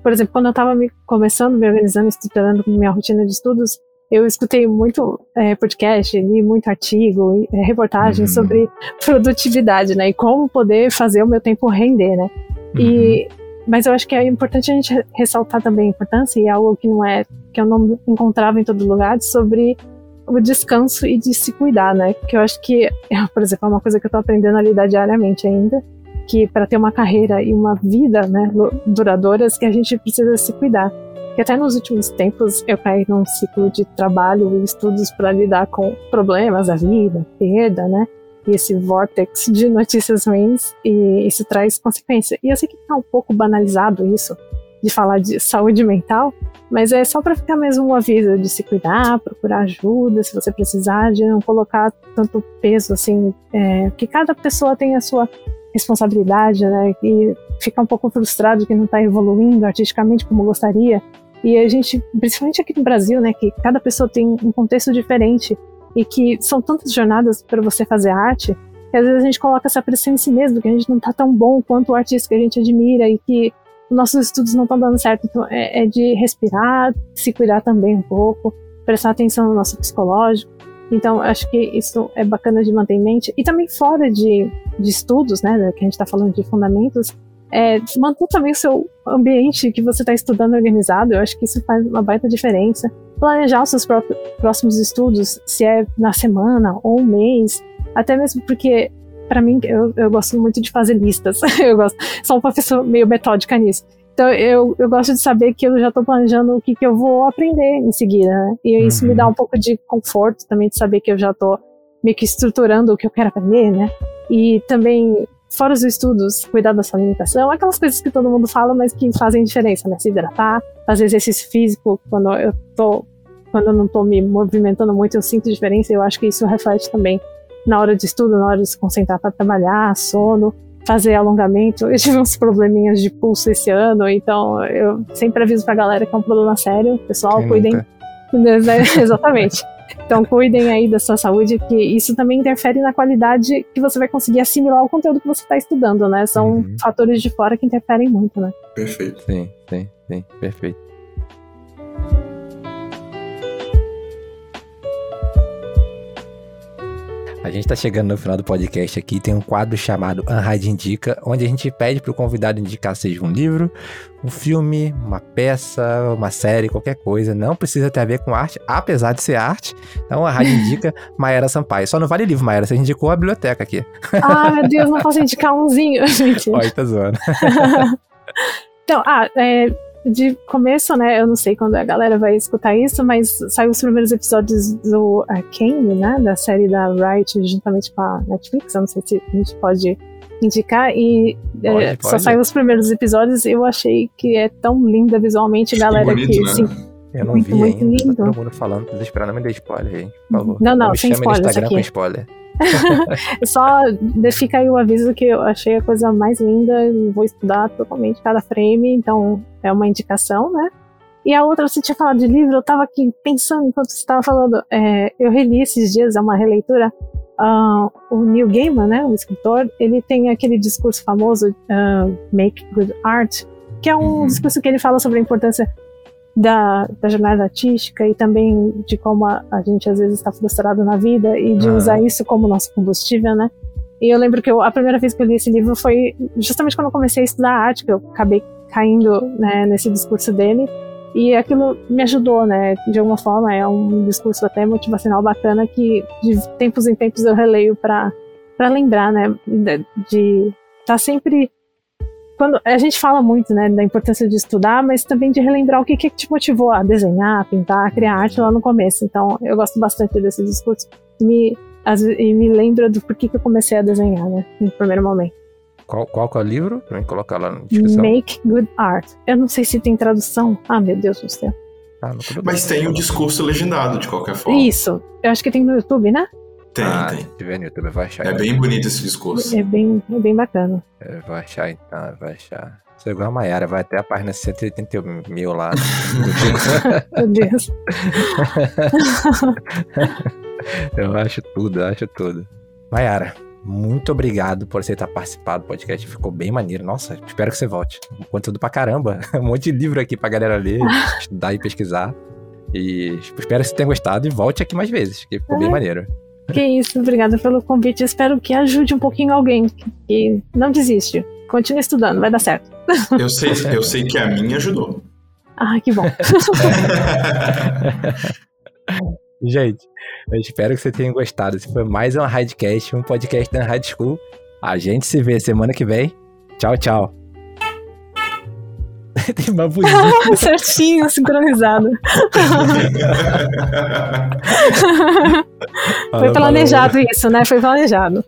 por exemplo, quando eu estava me começando, me organizando, estudando minha rotina de estudos, eu escutei muito é, podcast, li muito artigo, é, reportagem uhum. sobre produtividade, né? E como poder fazer o meu tempo render, né? Uhum. E, mas eu acho que é importante a gente ressaltar também a importância, e é algo que não é, que eu não encontrava em todo lugar, sobre o descanso e de se cuidar, né? Que eu acho que, por exemplo, é uma coisa que eu tô aprendendo a lidar diariamente ainda, que para ter uma carreira e uma vida, né, duradouras, que a gente precisa se cuidar. E até nos últimos tempos eu caí num ciclo de trabalho e estudos para lidar com problemas da vida, perda, né? E esse vortex de notícias ruins, e isso traz consequência. E eu sei que tá um pouco banalizado isso, de falar de saúde mental, mas é só para ficar mesmo um aviso de se cuidar, procurar ajuda se você precisar, de não colocar tanto peso assim, é, que cada pessoa tem a sua responsabilidade, né? E fica um pouco frustrado que não está evoluindo artisticamente como gostaria. E a gente, principalmente aqui no Brasil, né, que cada pessoa tem um contexto diferente e que são tantas jornadas para você fazer arte, que às vezes a gente coloca essa pressão em si mesmo, que a gente não tá tão bom quanto o artista que a gente admira e que nossos estudos não estão dando certo. Então é, é de respirar, se cuidar também um pouco, prestar atenção no nosso psicológico. Então, acho que isso é bacana de manter em mente. E também fora de, de estudos, né, que a gente está falando de fundamentos, é, manter também o seu ambiente que você está estudando organizado, eu acho que isso faz uma baita diferença. Planejar os seus próximos estudos, se é na semana ou um mês, até mesmo porque, para mim, eu, eu gosto muito de fazer listas. eu gosto, sou uma pessoa meio metódica nisso. Então, eu, eu gosto de saber que eu já estou planejando o que, que eu vou aprender em seguida, né? E isso uhum. me dá um pouco de conforto também de saber que eu já estou meio que estruturando o que eu quero aprender, né? E também fora os estudos, cuidar da sua alimentação, aquelas coisas que todo mundo fala, mas que fazem diferença, né? Se hidratar, fazer exercício físico quando eu tô, quando eu não tô me movimentando muito, eu sinto diferença. Eu acho que isso reflete também na hora de estudo, na hora de se concentrar para trabalhar, sono. Fazer alongamento. Eu tive uns probleminhas de pulso esse ano, então eu sempre aviso pra galera que é um problema sério. Pessoal, Quem cuidem. Exatamente. Então cuidem aí da sua saúde, que isso também interfere na qualidade que você vai conseguir assimilar o conteúdo que você está estudando, né? São uhum. fatores de fora que interferem muito, né? Perfeito. Sim, sim, sim, perfeito. A gente está chegando no final do podcast aqui, tem um quadro chamado Unhide Indica, onde a gente pede para o convidado indicar seja um livro, um filme, uma peça, uma série, qualquer coisa. Não precisa ter a ver com arte, apesar de ser arte. Então, a Rádio Indica Maera Sampaio. Só não vale livro, Maera, você indicou a biblioteca aqui. Ah, meu Deus, não posso indicar umzinho, gente. Olha, tá zoando. então, ah, é, de começo, né? Eu não sei quando a galera vai escutar isso, mas saiu os primeiros episódios do Arcane, né? Da série da Riot, juntamente com a Netflix. Eu não sei se a gente pode indicar. E pode, é, pode. só saiu os primeiros episódios. Eu achei que é tão linda visualmente, galera. Bonito, que, né? assim, eu não muito, vi muito ainda. lindo. Tá todo mundo falando, tô esperando, não me dê spoiler aí, por favor. Não, não, me sem no spoilers Instagram aqui. com spoiler. Só fica aí o aviso que eu achei a coisa mais linda. Vou estudar totalmente cada frame, então é uma indicação, né? E a outra, você tinha falado de livro, eu tava aqui pensando enquanto você estava falando. É, eu reli esses dias, é uma releitura. Uh, o Neil Gaiman, né, o escritor, ele tem aquele discurso famoso, uh, Make Good Art, que é um Uhum. discurso que ele fala sobre a importância da, da jornada artística e também de como a, a gente às vezes está frustrado na vida e de Ah. usar isso como nosso combustível, né? E eu lembro que eu, a primeira vez que eu li esse livro foi justamente quando eu comecei a estudar arte, que eu acabei caindo né, nesse discurso dele. E aquilo me ajudou, né? De alguma forma, é um discurso até motivacional bacana que de tempos em tempos eu releio para lembrar, né? De estar sempre quando a gente fala muito né, da importância de estudar, mas também de relembrar o que, que te motivou a desenhar, a pintar, a criar arte lá no começo. Então, eu gosto bastante desse discurso e me, ve- e me lembra do porquê que eu comecei a desenhar, né, no primeiro momento. Qual, qual que é o livro? Pra mim colocar lá na descrição. Make Good Art. Eu não sei se tem tradução. Ah, meu Deus do céu. Ah, Mas tem o discurso legendado, de qualquer forma. Isso. Eu acho que tem no YouTube, né? Tem, ah, tem. Se tiver no YouTube, vai achar. É bem bonito esse discurso. É bem, é bem bacana. É, vai achar então, vai achar. Sou igual a Mayara, vai até a página 180 mil lá. Meu Deus. eu acho tudo, eu acho tudo. Mayara, muito obrigado por você ter participado do podcast. Ficou bem maneiro. Nossa, espero que você volte. Conteúdo pra caramba. Um monte de livro aqui pra galera ler, estudar e pesquisar. E espero que você tenha gostado e volte aqui mais vezes, que ficou bem É. maneiro. Que isso, obrigada pelo convite. Espero que ajude um pouquinho alguém que, não desiste. Continue estudando, vai dar certo. Eu sei, eu sei que a minha ajudou. Ah, que bom. Gente, eu espero que você tenha gostado. Esse foi mais um Hidecast, um podcast da High School. A gente se vê semana que vem. Tchau, tchau. Tem uma buzinha. Certinho, sincronizado. Foi planejado isso, né? Foi planejado.